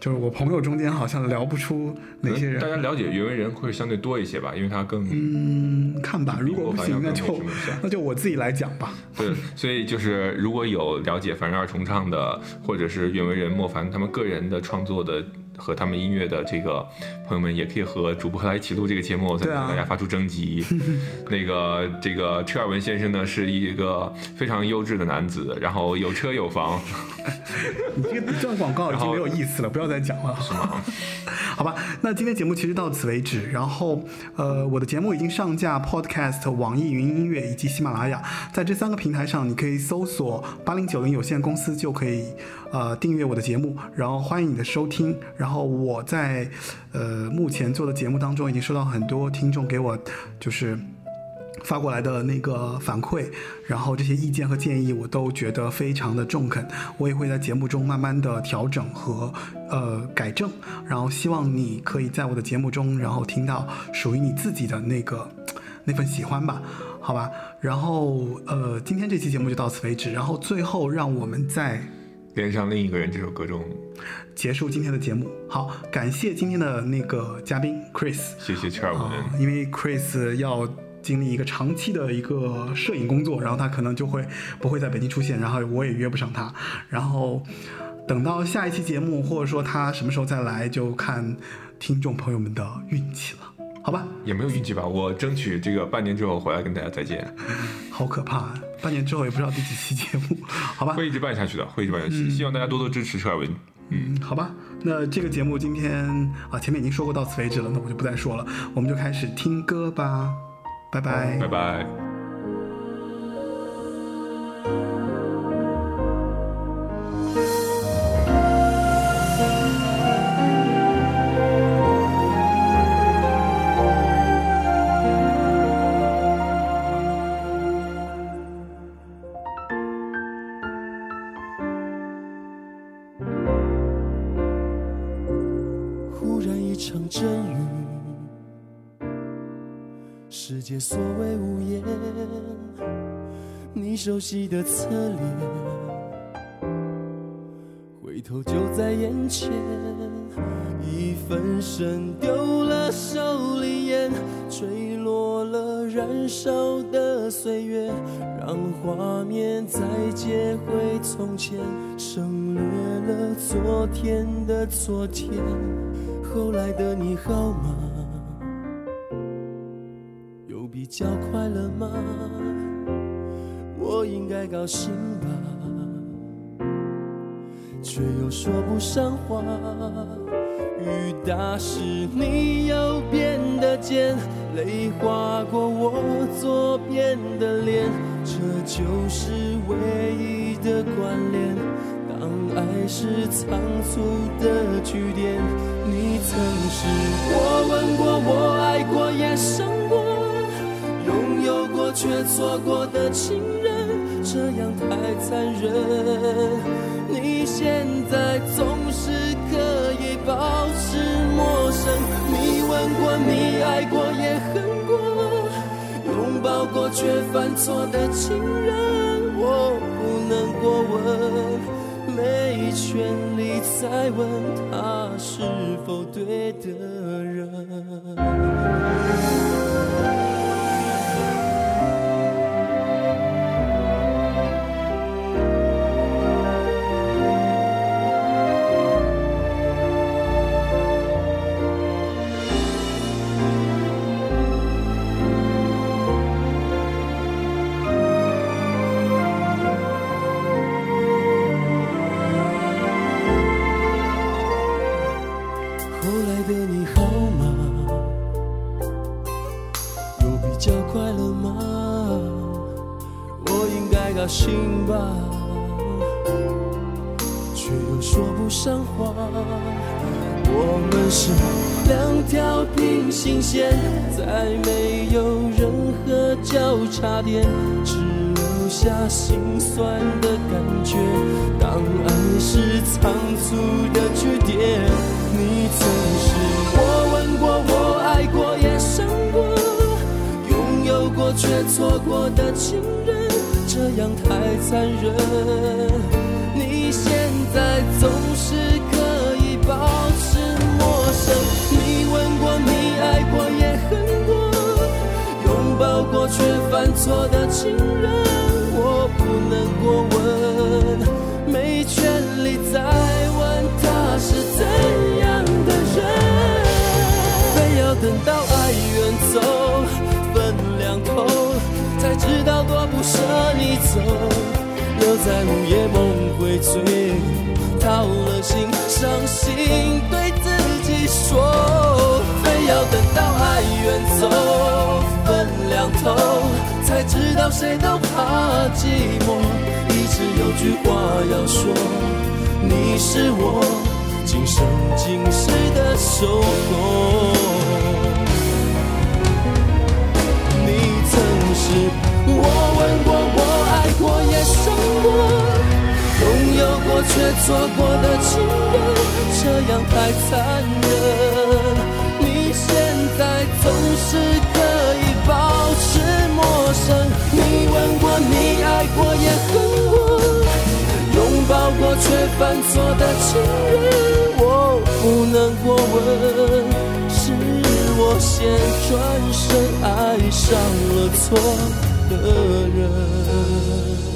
Speaker 1: 就是我朋友中间好像聊不出哪些人，
Speaker 2: 大家了解袁惟仁会相对多一些吧，因为他更
Speaker 1: 嗯，看吧，如果不行那就那就我自己来讲吧。
Speaker 2: 对，所以就是如果有了解凡人二重唱的，或者是袁惟仁、莫凡他们个人的创作的。和他们音乐的这个朋友们也可以和主播来一起录这个节目，再给大家发出征集。那个这个车尔文先生呢，是一个非常优质的男子，然后有车有房。
Speaker 1: 你这个赚广告已经没有意思了，不要再讲了。
Speaker 2: 是吗？
Speaker 1: 好吧，那今天节目其实到此为止。然后，呃，我的节目已经上架 Podcast、网易云音乐以及喜马拉雅，在这三个平台上，你可以搜索八零九零有限公司就可以。呃，订阅我的节目，然后欢迎你的收听。然后我在呃目前做的节目当中，已经收到很多听众给我就是发过来的那个反馈，然后这些意见和建议我都觉得非常的中肯，我也会在节目中慢慢的调整和呃改正。然后希望你可以在我的节目中，然后听到属于你自己的那个那份喜欢吧，好吧。然后呃，今天这期节目就到此为止。然后最后让我们在。
Speaker 2: 连上另一个人这首歌中，
Speaker 1: 结束今天的节目。好，感谢今天的那个嘉宾 Chris，
Speaker 2: 谢谢切尔文。
Speaker 1: 因为 Chris 要经历一个长期的一个摄影工作，然后他可能就会不会在北京出现，然后我也约不上他。然后等到下一期节目，或者说他什么时候再来，就看听众朋友们的运气了。好吧，
Speaker 2: 也没有运气吧，我争取这个半年之后回来跟大家再见。
Speaker 1: 好可怕，半年之后也不知道第几期节目，好吧？
Speaker 2: 会一直办下去的，会一直办下去。希望大家多多支持车尔文。
Speaker 1: 嗯，好吧，那这个节目今天啊，前面已经说过到此为止了，那我就不再说了，我们就开始听歌吧，拜拜，
Speaker 2: 拜拜。
Speaker 3: 熟悉的侧脸，回头就在眼前。一分神丢了手里烟，吹落了燃烧的岁月，让画面再接回从前，省略了昨天的昨天。后来的你好吗？有比较快乐吗？我应该高兴吧，却又说不上话。雨打湿你右边的肩，泪划过我左边的脸，这就是唯一的关联。当爱是仓促的句点，你曾是我吻过，我爱过，也伤过。拥有过却错过的情人，这样太残忍。你现在总是可以保持陌生。你吻过，你爱过，也恨过，拥抱过却犯错的情人，我不能过问，没权利再问他是否对的人。差点，只留下心酸的感觉。当爱是仓促的句点，你曾是我吻过、我爱过、也伤过，拥有过却错过的情人，这样太残忍。你现在总是可以保持陌生，你吻过，你爱过，过却犯错的情人，我不能过问，没权利再问他是怎样的人，非要等到爱远走，分两头，才知道多不舍你走。留在午夜梦回醉，掏了心，伤心对自己说，非要等到爱远走，分两头，才知道谁都怕寂寞。一直有句话要说，你是我今生今世的守候。你曾是我吻过，我爱过，也伤。过，拥有过却错过的情人，这样太残忍。你现在总是爱过，也恨过，拥抱过却犯错的情人，我不能过问，是我先转身爱上了错的人。